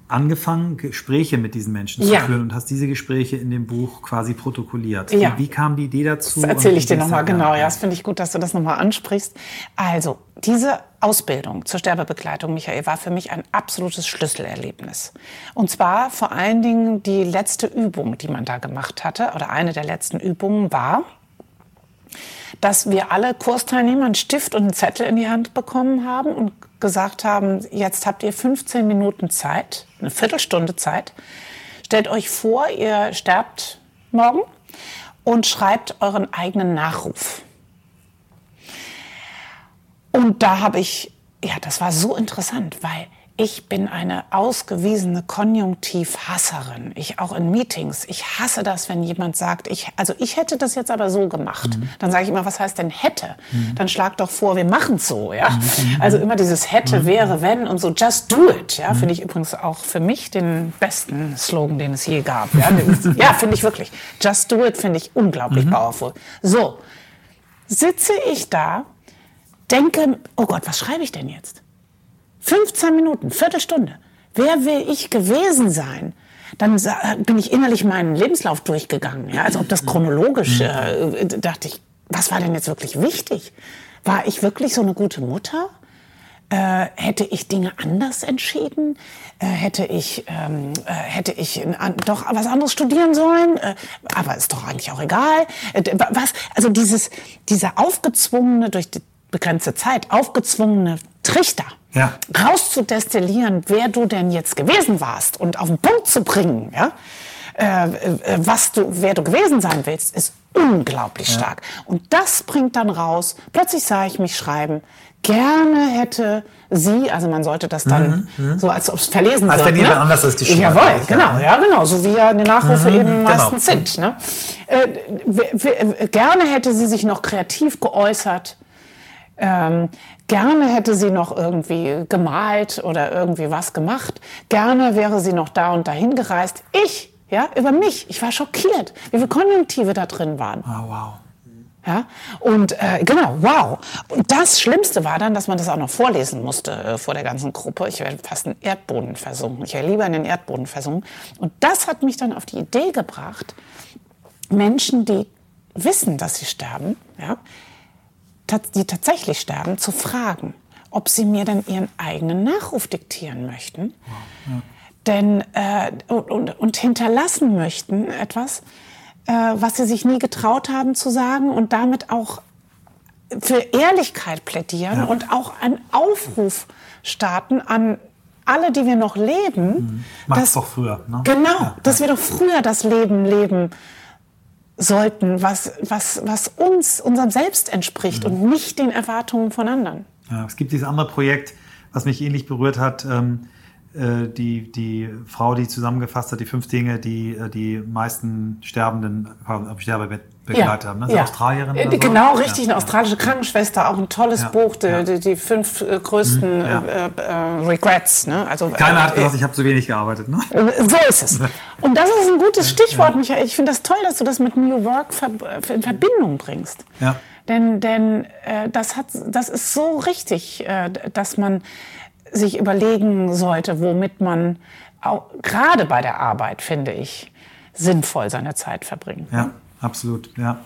angefangen, Gespräche mit diesen Menschen zu ja. führen und hast diese Gespräche in dem Buch quasi protokolliert. Ja. Wie, wie kam die Idee dazu? Das erzähle ich dir nochmal, genau. Ja, das finde ich gut, dass du das nochmal ansprichst. Also, diese Ausbildung zur Sterbebegleitung, Michael, war für mich ein absolutes Schlüsselerlebnis. Und zwar vor allen Dingen die letzte Übung, die man da gemacht hatte, oder eine der letzten Übungen war, dass wir alle Kursteilnehmer einen Stift und einen Zettel in die Hand bekommen haben und gesagt haben, jetzt habt ihr 15 Minuten Zeit, eine Viertelstunde Zeit. Stellt euch vor, ihr sterbt morgen und schreibt euren eigenen Nachruf. Und da habe ich, ja, das war so interessant, weil ich bin eine ausgewiesene Konjunktivhasserin. Ich auch in Meetings. Ich hasse das, wenn jemand sagt, ich, also ich hätte das jetzt aber so gemacht. Mhm. Dann sage ich immer, was heißt denn hätte? Mhm. Dann schlag doch vor, wir machen es so, ja. Mhm. Also immer dieses hätte, mhm. wäre, wenn und so. Just do it, ja. Mhm. Finde ich übrigens auch für mich den besten Slogan, den es je gab. Ja, *laughs* ja finde ich wirklich. Just do it finde ich unglaublich mhm. powerful. So sitze ich da, denke, oh Gott, was schreibe ich denn jetzt? 15 Minuten, Viertelstunde. Wer will ich gewesen sein? Dann bin ich innerlich meinen Lebenslauf durchgegangen. Ja, als ob das chronologisch, mhm. äh, dachte ich, was war denn jetzt wirklich wichtig? War ich wirklich so eine gute Mutter? Äh, hätte ich Dinge anders entschieden? Äh, hätte ich, ähm, äh, hätte ich an, doch was anderes studieren sollen? Äh, aber ist doch eigentlich auch egal. Äh, was, also dieses, dieser aufgezwungene, durch die begrenzte Zeit, aufgezwungene Trichter ja. rauszudestillieren, wer du denn jetzt gewesen warst und auf den Punkt zu bringen, ja, äh, äh, was du, wer du gewesen sein willst, ist unglaublich ja. stark. Und das bringt dann raus, plötzlich sah ich mich schreiben, gerne hätte sie, also man sollte das dann mhm, mhm. so, als ob es verlesen als wird. Als wenn ne? anders ist die Schule. Jawohl, genau, ja, genau, so wie ja die Nachrufe mhm, eben genau. meistens sind. Ne? Äh, gerne hätte sie sich noch kreativ geäußert, ähm, gerne hätte sie noch irgendwie gemalt oder irgendwie was gemacht. Gerne wäre sie noch da und dahin gereist. Ich, ja, über mich. Ich war schockiert, wie viele Konjunktive da drin waren. Oh, wow. Ja, und äh, genau, wow. Und das Schlimmste war dann, dass man das auch noch vorlesen musste äh, vor der ganzen Gruppe. Ich wäre fast in Erdboden versunken. Ich wäre lieber in den Erdboden versunken. Und das hat mich dann auf die Idee gebracht, Menschen, die wissen, dass sie sterben, ja, die tatsächlich sterben, zu fragen, ob sie mir denn ihren eigenen Nachruf diktieren möchten. Ja. Denn, äh, und, und, und, hinterlassen möchten etwas, äh, was sie sich nie getraut haben zu sagen und damit auch für Ehrlichkeit plädieren Ja. und auch einen Aufruf starten an alle, die wir noch leben. Macht's dass- doch früher. Ne? Genau, dass wir doch früher das Leben leben sollten, was, was, was uns, unserem Selbst entspricht Mhm. und nicht den Erwartungen von anderen. Ja, es gibt dieses andere Projekt, was mich ähnlich berührt hat. Ähm, äh, die, die Frau, die zusammengefasst hat, die fünf Dinge, die äh, die meisten Sterbenden am Sterbebett begleitet haben. Ne? Ist Australierin. Äh, oder so? Genau, richtig. Ja. Eine australische Krankenschwester, auch ein tolles Ja, Buch, die, ja. die, die fünf äh, größten ja. äh, äh, Regrets. Ne? Also, Keiner hat äh, gesagt, ich habe zu wenig gearbeitet. Ne? So ist es. *laughs* Und das ist ein gutes Stichwort, Michael. Ich finde das toll, dass du das mit New Work in Verbindung bringst. Ja. Denn, denn äh, das, hat, das ist so richtig, äh, dass man sich überlegen sollte, womit man auch, gerade bei der Arbeit, finde ich, sinnvoll seine Zeit verbringt. Ja, absolut. Ja,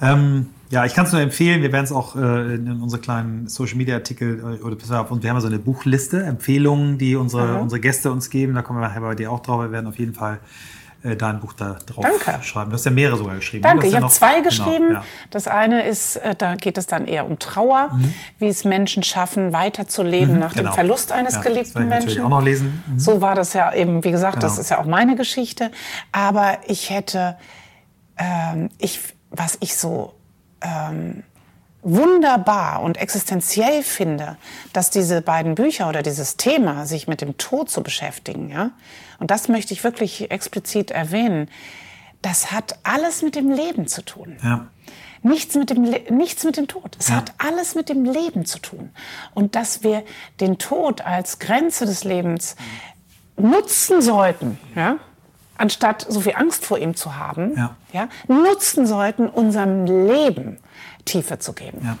ähm, ja ich kann es nur empfehlen. Wir werden es auch äh, in unsere kleinen Social Media Artikel äh, oder besser, und wir haben ja so eine Buchliste, Empfehlungen, die unsere, unsere Gäste uns geben. Da kommen wir nachher bei dir auch drauf. Wir werden auf jeden Fall äh, dein Buch da drauf Danke. schreiben. Du hast ja mehrere sogar geschrieben. Danke, ich ja habe zwei genau, geschrieben. ja. Das eine ist, äh, da geht es dann eher um Trauer, wie es Menschen schaffen, weiterzuleben nach genau. dem Verlust eines Ja, das geliebten natürlich Menschen. auch noch lesen. Mhm. So war das ja eben, wie gesagt, das Genau. ist ja auch meine Geschichte. Aber ich hätte, ähm, ich, was ich so ähm, wunderbar und existenziell finde, dass diese beiden Bücher oder dieses Thema, sich mit dem Tod zu beschäftigen, ja, und das möchte ich wirklich explizit erwähnen, das hat alles mit dem Leben zu tun. Ja. Nichts mit, dem, Le- nichts mit dem Tod. Es hat alles mit dem Leben zu tun. Und dass wir den Tod als Grenze des Lebens nutzen sollten, ja, anstatt so viel Angst vor ihm zu haben, Ja. ja, nutzen sollten, unserem Leben Tiefe zu geben. Ja.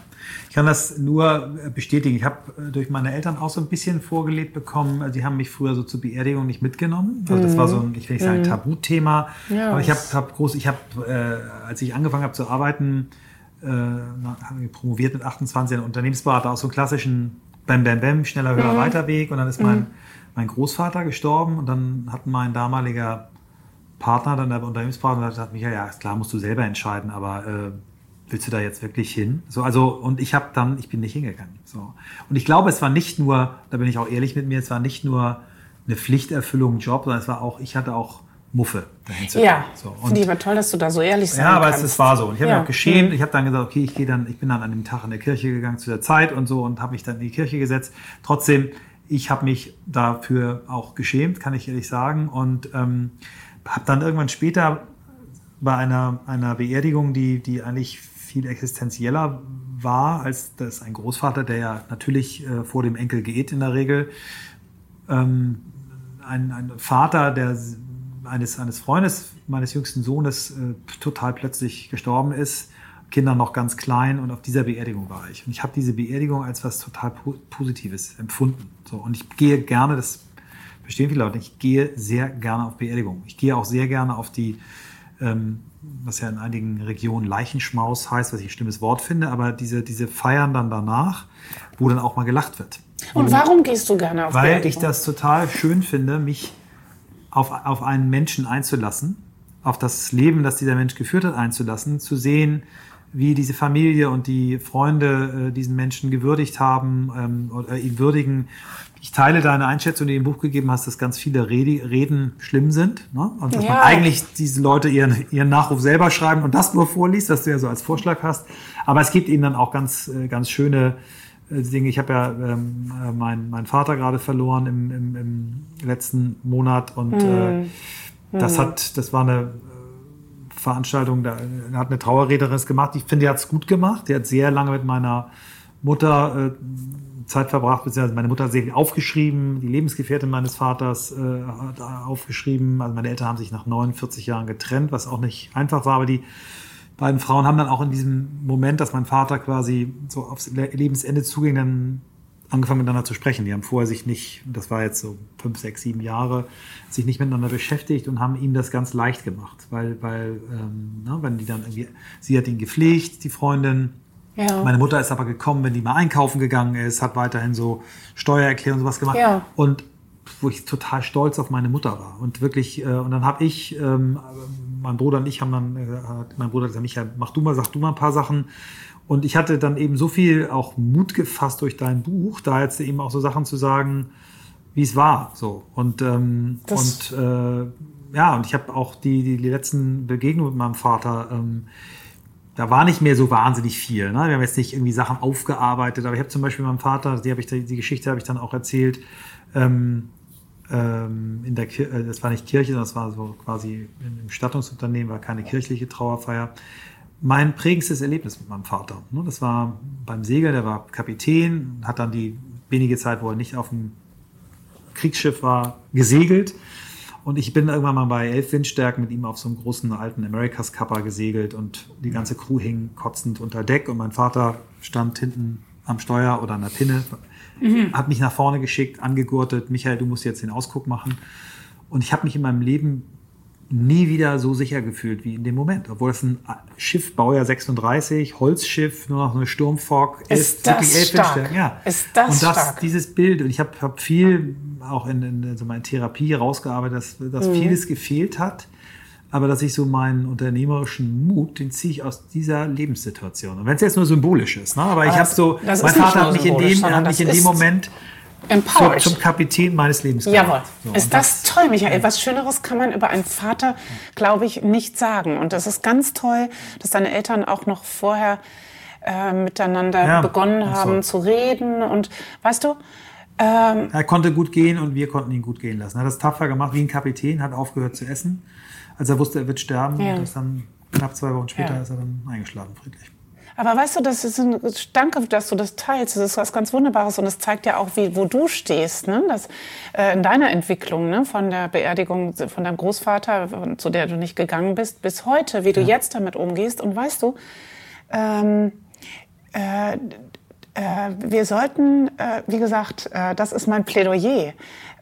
Ich kann das nur äh, bestätigen. Ich habe äh, durch meine Eltern auch so ein bisschen vorgelebt bekommen. Die haben mich früher so zur Beerdigung nicht mitgenommen. Also das war so ein, ich will nicht sagen, Tabuthema. Mhm. Ja, Aber ich habe hab groß, ich habe, äh, als ich angefangen habe zu arbeiten, äh, habe ich promoviert mit 28 ein Unternehmensberater aus so einem klassischen Bam Bam Bam, schneller, Mhm. höher, weiter Weg. Und dann ist mein, mein Großvater gestorben und dann hat mein damaliger Partner, dann der Unternehmenspartner, gesagt, Michael, ja, klar, musst du selber entscheiden, aber äh, willst du da jetzt wirklich hin? So, also, und ich habe dann, ich bin nicht hingegangen. So. Und ich glaube, es war nicht nur, da bin ich auch ehrlich mit mir, es war nicht nur eine Pflichterfüllung, Job, sondern es war auch, ich hatte auch Muffe dahin zu Ja, gehen. So. Und, finde ich aber toll, dass du da so ehrlich sein ja, aber kannst. es, war so. Und ich habe Ja. mich auch geschämt. Ich habe dann gesagt, okay, ich gehe dann, ich bin dann an dem Tag in der Kirche gegangen zu der Zeit und so und habe mich dann in die Kirche gesetzt. Trotzdem, ich habe mich dafür auch geschämt, kann ich ehrlich sagen. Und ähm, habe dann irgendwann später bei einer, einer Beerdigung, die, die eigentlich viel existenzieller war, als das ein Großvater, der ja natürlich äh, vor dem Enkel geht in der Regel, ähm, ein, ein Vater, der eines, eines Freundes meines jüngsten Sohnes äh, total plötzlich gestorben ist, Kinder noch ganz klein und auf dieser Beerdigung war ich. Und ich habe diese Beerdigung als was total po Positives empfunden. So, und ich gehe gerne, das verstehen viele Leute, ich gehe sehr gerne auf Beerdigungen. Ich gehe auch sehr gerne auf die, ähm, was ja in einigen Regionen Leichenschmaus heißt, was ich ein schlimmes Wort finde, aber diese, diese Feiern dann danach, wo dann auch mal gelacht wird. Und warum gehst du gerne auf Weil ich das total schön finde, mich auf, auf einen Menschen einzulassen, auf das Leben, das dieser Mensch geführt hat, einzulassen, zu sehen, wie diese Familie und die Freunde äh, diesen Menschen gewürdigt haben ähm, oder ihn würdigen. Ich teile deine Einschätzung, die du im Buch gegeben hast, dass ganz viele Rede, Reden schlimm sind. Ne? Und dass man Ja. eigentlich diese Leute ihren, ihren Nachruf selber schreiben und das nur vorliest, was du ja so als Vorschlag hast. Aber es gibt ihnen dann auch ganz, äh, ganz schöne äh, Dinge. Ich habe ja ähm, äh, meinen meinen Vater gerade verloren im, im, im letzten Monat und äh, das hat, das war eine Veranstaltung, da hat eine Trauerrednerin das gemacht. Ich finde, die hat es gut gemacht. Die hat sehr lange mit meiner Mutter äh, Zeit verbracht, beziehungsweise meine Mutter hat sehr viel aufgeschrieben, die Lebensgefährtin meines Vaters äh, hat aufgeschrieben. Also meine Eltern haben sich nach 49 Jahren getrennt, was auch nicht einfach war, aber die beiden Frauen haben dann auch in diesem Moment, dass mein Vater quasi so aufs Le- Lebensende zuging, dann angefangen miteinander zu sprechen. Die haben vorher sich nicht, das war jetzt so fünf, sechs, sieben Jahre, sich nicht miteinander beschäftigt und haben ihm das ganz leicht gemacht, weil, weil ähm, ne, wenn die dann irgendwie, sie hat ihn gepflegt, die Freundin, Ja. meine Mutter ist aber gekommen, wenn die mal einkaufen gegangen ist, hat weiterhin so Steuererklärung und sowas gemacht. Ja. Und wo ich total stolz auf meine Mutter war. Und wirklich, äh, und dann habe ich, ähm, mein Bruder und ich haben dann, äh, mein Bruder gesagt, Michael, mach du mal, sag du mal ein paar Sachen. Und ich hatte dann eben so viel auch Mut gefasst durch dein Buch, da jetzt eben auch so Sachen zu sagen, wie es war. So. Und, ähm, und äh, ja, und ich habe auch die, die, die letzten Begegnungen mit meinem Vater, ähm, da war nicht mehr so wahnsinnig viel. Ne? Wir haben jetzt nicht irgendwie Sachen aufgearbeitet, aber ich habe zum Beispiel meinem Vater, die, ich, die Geschichte habe ich dann auch erzählt, ähm, ähm, in der äh, das war nicht Kirche, das war so quasi im Stattungsunternehmen, war keine kirchliche Trauerfeier. Mein prägendstes Erlebnis mit meinem Vater. Ne? Das war beim Segel, der war Kapitän, hat dann die wenige Zeit, wo er nicht auf dem Kriegsschiff war, gesegelt. Und ich bin irgendwann mal bei elf Windstärken mit ihm auf so einem großen alten Americas Kappa gesegelt und die ganze Crew hing kotzend unter Deck und mein Vater stand hinten am Steuer oder an der Pinne, mhm. hat mich nach vorne geschickt, angegurtet, Michael, du musst jetzt den Ausguck machen. Und ich habe mich in meinem Leben nie wieder so sicher gefühlt wie in dem Moment. Obwohl es ein Schiff, Baujahr 36, Holzschiff, nur noch eine Sturmfock ist. Ist das stark. Ja. Ist das Und das, stark. dieses Bild, und ich habe hab viel auch in, in so meiner Therapie rausgearbeitet, dass, dass mhm. vieles gefehlt hat. Aber dass ich so meinen unternehmerischen Mut, den ziehe ich aus dieser Lebenssituation. Und wenn es jetzt nur symbolisch ist, ne? aber ich habe so, mein Vater hat mich in dem, hat mich in dem Moment Empowered. Zum, zum Kapitän meines Lebens. Jawohl. So, ist das, das, toll, Michael? Was Schöneres kann man über einen Vater, glaube ich, nicht sagen. Und das ist ganz toll, dass deine Eltern auch noch vorher äh, miteinander ja, begonnen haben so. zu reden. Und weißt du, ähm, er konnte gut gehen und wir konnten ihn gut gehen lassen. Er hat das tapfer gemacht wie ein Kapitän, hat aufgehört zu essen, als er wusste, er wird sterben. Ja. Und dann knapp zwei Wochen später ja. ist er dann eingeschlafen, friedlich. Aber weißt du, das ist ein Danke, dass du das teilst. Das ist was ganz Wunderbares und es zeigt ja auch, wie, wo du stehst, ne? Das, äh, in deiner Entwicklung, ne? von der Beerdigung von deinem Großvater, zu der du nicht gegangen bist, bis heute, wie du ja. jetzt damit umgehst. Und weißt du, ähm, äh, äh, wir sollten, äh, wie gesagt, äh, das ist mein Plädoyer.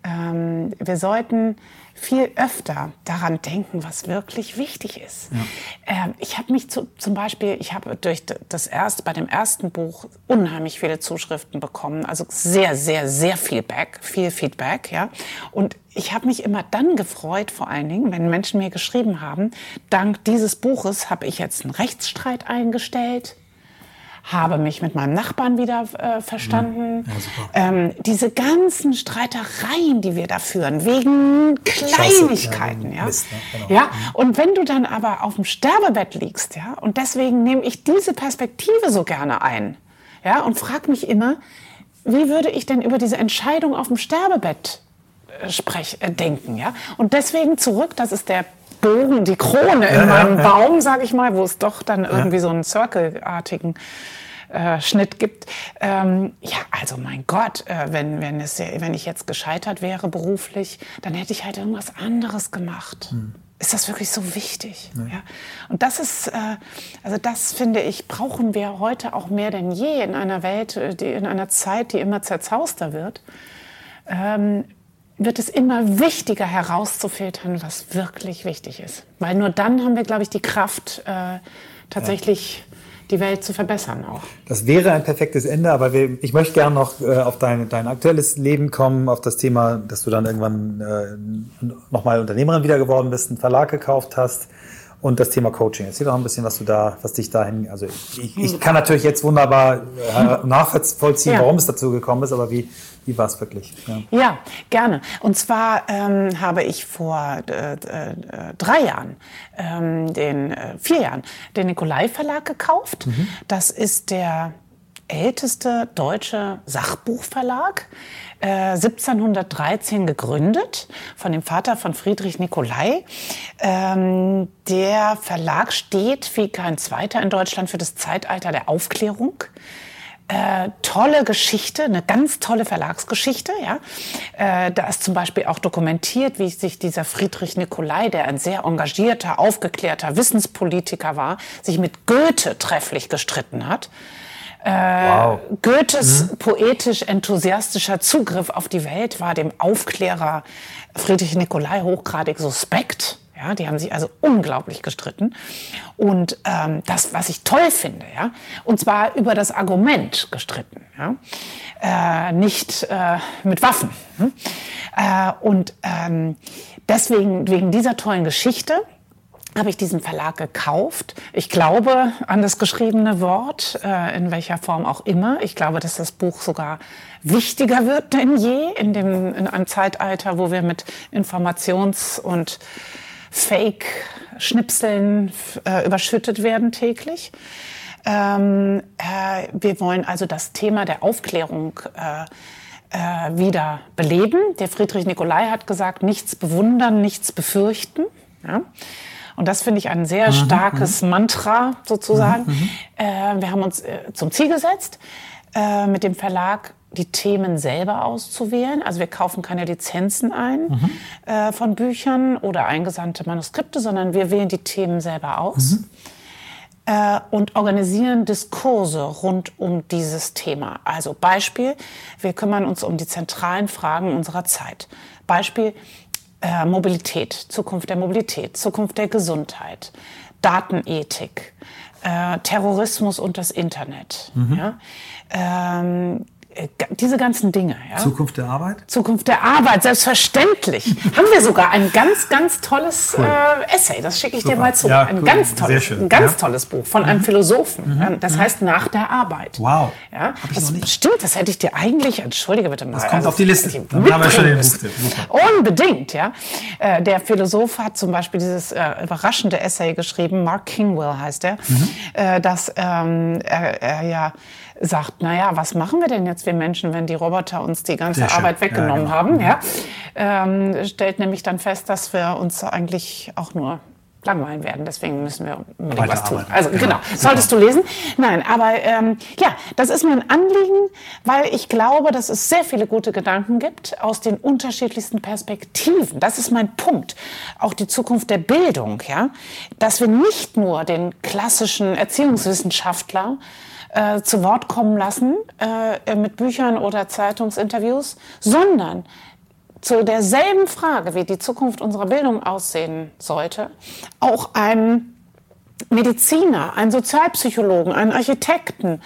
Ähm, wir sollten viel öfter daran denken, was wirklich wichtig ist. Ja. Ähm, ich habe mich zu, zum Beispiel, ich habe durch das erste, bei dem ersten Buch unheimlich viele Zuschriften bekommen, also sehr, sehr, sehr viel Back, viel Feedback, ja. Und ich habe mich immer dann gefreut, vor allen Dingen, wenn Menschen mir geschrieben haben, dank dieses Buches habe ich jetzt einen Rechtsstreit eingestellt habe mich mit meinem Nachbarn wieder äh, verstanden. Ja, ähm, diese ganzen Streitereien, die wir da führen, wegen Kleinigkeiten. Ja, Mist, ne? genau. ja. Mhm. Und wenn du dann aber auf dem Sterbebett liegst, ja, und deswegen nehme ich diese Perspektive so gerne ein, ja, und frage mich immer, wie würde ich denn über diese Entscheidung auf dem Sterbebett äh, sprech, äh, denken, ja? Und deswegen zurück, das ist der Bogen, die Krone in meinem Baum, sage ich mal, wo es doch dann irgendwie so einen Circle-artigen äh, Schnitt gibt. Ähm, ja, also mein Gott, äh, wenn, wenn, es, wenn ich jetzt gescheitert wäre beruflich, dann hätte ich halt irgendwas anderes gemacht. Hm. Ist das wirklich so wichtig? Ja. ja. Und das ist, äh, also das finde ich, brauchen wir heute auch mehr denn je in einer Welt, äh, die, in einer Zeit, die immer zerzauster wird. Ähm, wird es immer wichtiger herauszufiltern, was wirklich wichtig ist. Weil nur dann haben wir, glaube ich, die Kraft, äh, tatsächlich ja. die Welt zu verbessern auch. Das wäre ein perfektes Ende, aber wir, ich möchte gerne noch äh, auf dein, dein aktuelles Leben kommen, auf das Thema, dass du dann irgendwann äh, nochmal Unternehmerin wieder geworden bist, einen Verlag gekauft hast und das Thema Coaching. Erzähl doch ein bisschen, was du da, was dich dahin, also ich, ich kann natürlich jetzt wunderbar äh, nachvollziehen, ja. warum es dazu gekommen ist, aber wie, wie war es wirklich? Ja. ja. gerne. Und zwar ähm, habe ich vor äh, äh, drei Jahren, ähm, den äh, vier Jahren, den Nikolai Verlag gekauft. Mhm. Das ist der älteste deutsche Sachbuchverlag. 1713 äh, gegründet von dem Vater von Friedrich Nicolai. Ähm, der Verlag steht wie kein zweiter in Deutschland für das Zeitalter der Aufklärung. Äh, tolle Geschichte, eine ganz tolle Verlagsgeschichte. Ja, äh, da ist zum Beispiel auch dokumentiert, wie sich dieser Friedrich Nicolai, der ein sehr engagierter, aufgeklärter Wissenspolitiker war, sich mit Goethe trefflich gestritten hat. Äh, wow. Goethes mhm. poetisch-enthusiastischer Zugriff auf die Welt war dem Aufklärer Friedrich Nicolai hochgradig suspekt. Ja, die haben sich also unglaublich gestritten. Und ähm, das, was ich toll finde, ja, und zwar über das Argument gestritten, ja, äh, nicht äh, mit Waffen. Hm? Äh, und ähm, deswegen, wegen dieser tollen Geschichte, habe ich diesen Verlag gekauft. Ich glaube an das geschriebene Wort, äh, in welcher Form auch immer. Ich glaube, dass das Buch sogar wichtiger wird denn je in, dem, in einem Zeitalter, wo wir mit Informations- und Fake-Schnipseln äh, überschüttet werden täglich. Ähm, äh, wir wollen also das Thema der Aufklärung äh, äh, wieder beleben. Der Friedrich Nicolai hat gesagt, nichts bewundern, nichts befürchten. Ja? Und das finde ich ein sehr mhm, starkes mhm. Mantra sozusagen. Mhm, mhm, äh, wir haben uns äh, zum Ziel gesetzt, äh, mit dem Verlag die Themen selber auszuwählen. Also wir kaufen keine Lizenzen ein äh, von Büchern oder eingesandte Manuskripte, sondern wir wählen die Themen selber aus äh, und organisieren Diskurse rund um dieses Thema. Also Beispiel, wir kümmern uns um die zentralen Fragen unserer Zeit. Beispiel, äh, Mobilität, Zukunft der Mobilität, Zukunft der Gesundheit, Datenethik, äh, Terrorismus und das Internet. Mhm. Ja? Ähm, äh, diese ganzen Dinge. Ja? Zukunft der Arbeit? Zukunft der Arbeit, selbstverständlich. *laughs* Haben wir sogar ein ganz, ganz tolles cool. äh, Essay, das schicke ich Super. dir mal zu. Ja, ein, cool. ganz tolles, ein ganz ja. tolles Buch von einem mhm. Philosophen. Mhm. Das mhm. heißt Nach der Arbeit. Wow. Ja? Das stimmt, das hätte ich dir eigentlich, entschuldige bitte mal. Das kommt also, auf die Liste. Dann haben wir schon den Buchtipp. Unbedingt, ja. Äh, der Philosoph hat zum Beispiel dieses äh, überraschende Essay geschrieben, Mark Kingwell heißt er, mhm. äh, dass ähm, er, er ja sagt, naja, was machen wir denn jetzt, wir Menschen, wenn die Roboter uns die ganze Sehr Arbeit schön. weggenommen ja, genau. haben? Ja? Ähm, stellt nämlich dann fest, dass wir uns eigentlich auch nur langweilen werden. Deswegen müssen wir unbedingt was tun. Also genau, genau. solltest du lesen. Nein, aber ähm, ja, das ist mir ein Anliegen, weil ich glaube, dass es sehr viele gute Gedanken gibt aus den unterschiedlichsten Perspektiven. Das ist mein Punkt. Auch die Zukunft der Bildung, ja, dass wir nicht nur den klassischen Erziehungswissenschaftler äh, zu Wort kommen lassen äh, mit Büchern oder Zeitungsinterviews, sondern zu derselben Frage, wie die Zukunft unserer Bildung aussehen sollte, auch einen Mediziner, einen Sozialpsychologen, einen Architekten,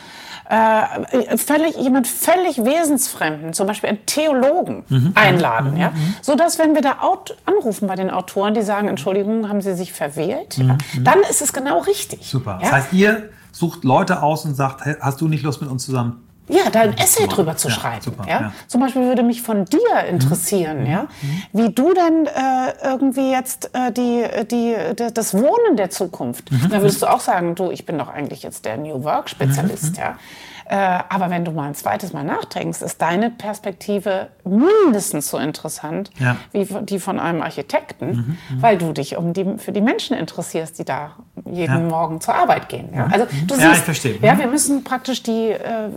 äh, völlig, jemand völlig Wesensfremden, zum Beispiel einen Theologen mhm. einladen, mhm. ja, mhm. so dass wenn wir da anrufen bei den Autoren, die sagen, Entschuldigung, haben Sie sich verwählt, mhm. ja, dann ist es genau richtig. Super. Ja? Das heißt, ihr sucht Leute aus und sagt, hast du nicht Lust mit uns zusammen? Ja, da ein Essay drüber zu ja, schreiben. Super, ja? ja? Zum Beispiel würde mich von dir interessieren, mhm. ja, mhm. wie du denn äh, irgendwie jetzt äh, die, die, das Wohnen der Zukunft. Mhm. Da würdest du auch sagen, du, ich bin doch eigentlich jetzt der New Work Spezialist, mhm. ja. Äh, aber wenn du mal ein zweites Mal nachdenkst, ist deine Perspektive mindestens so interessant ja. wie die von einem Architekten, mhm, mhm, weil du dich um die, für die Menschen interessierst, die da jeden ja. Morgen zur Arbeit gehen. Ja? Also du siehst, ich verstehe. Ja, wir müssen praktisch die, äh,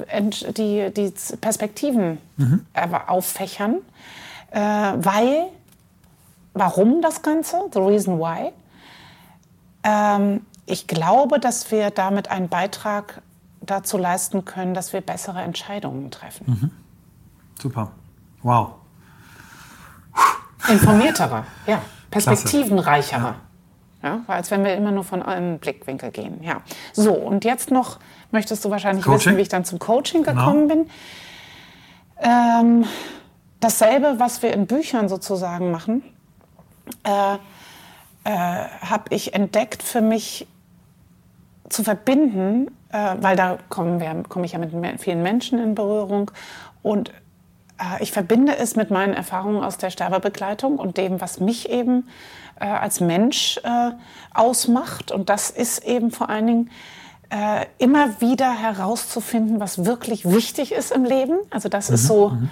die, die Perspektiven mhm. auffächern, äh, weil, warum das Ganze? The reason why. Ähm, ich glaube, dass wir damit einen Beitrag dazu leisten können, dass wir bessere Entscheidungen treffen. Mhm. Super. Wow. Informiertere, ja. Perspektivenreichere. Ja. als wenn wir immer nur von einem Blickwinkel gehen. Ja. So, und jetzt noch möchtest du wahrscheinlich Coaching? wissen, wie ich dann zum Coaching genau. gekommen genau. bin. Ähm, dasselbe, was wir in Büchern sozusagen machen, äh, äh, habe ich entdeckt für mich zu verbinden, äh, weil da komme ich ja mit vielen Menschen in Berührung und äh, ich verbinde es mit meinen Erfahrungen aus der Sterbebegleitung und dem, was mich eben äh, als Mensch äh, ausmacht. Und das ist eben vor allen Dingen äh, immer wieder herauszufinden, was wirklich wichtig ist im Leben. Also das mhm, ist so, mhm.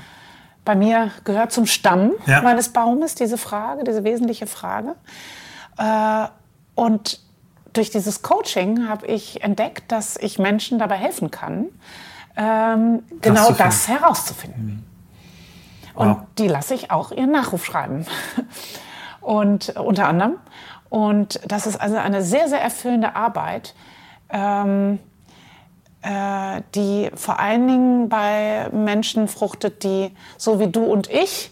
bei mir gehört zum Stamm ja. meines Baumes diese Frage, diese wesentliche Frage. Äh, und durch dieses Coaching habe ich entdeckt, dass ich Menschen dabei helfen kann, ähm, genau das herauszufinden. Mhm. Und wow. die lasse ich auch ihren Nachruf schreiben. Und unter anderem. Und das ist also eine sehr, sehr erfüllende Arbeit, ähm, äh, die vor allen Dingen bei Menschen fruchtet, die so wie du und ich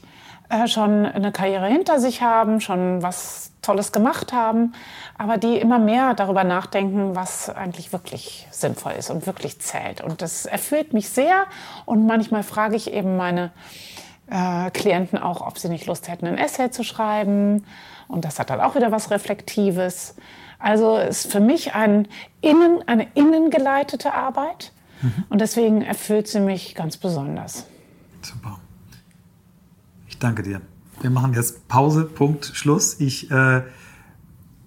äh, schon eine Karriere hinter sich haben, schon was Tolles gemacht haben, aber die immer mehr darüber nachdenken, was eigentlich wirklich sinnvoll ist und wirklich zählt. Und das erfüllt mich sehr. Und manchmal frage ich eben meine äh, Klienten auch, ob sie nicht Lust hätten, ein Essay zu schreiben. Und das hat dann auch wieder was Reflektives. Also ist für mich ein innen, eine innengeleitete Arbeit. Mhm. Und deswegen erfüllt sie mich ganz besonders. Super. Ich danke dir. Wir machen jetzt Pause, Punkt, Schluss. Ich äh,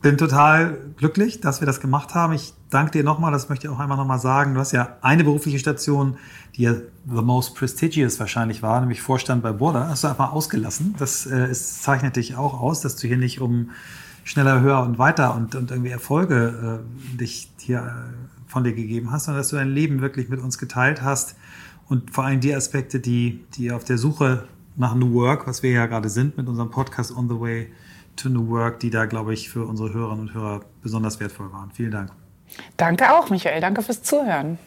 bin total glücklich, dass wir das gemacht haben. Ich danke dir nochmal, das möchte ich auch einmal nochmal sagen. Du hast ja eine berufliche Station, die ja the most prestigious wahrscheinlich war, nämlich Vorstand bei Border. Hast du einfach ausgelassen. Das äh, ist, zeichnet dich auch aus, dass du hier nicht um schneller, höher und weiter und, und irgendwie Erfolge äh, dich hier äh, von dir gegeben hast, sondern dass du dein Leben wirklich mit uns geteilt hast und vor allem die Aspekte, die, die auf der Suche nach New Work, was wir ja gerade sind mit unserem Podcast On the Way to New Work, die da, glaube ich, für unsere Hörerinnen und Hörer besonders wertvoll waren. Vielen Dank. Danke auch, Michael. Danke fürs Zuhören.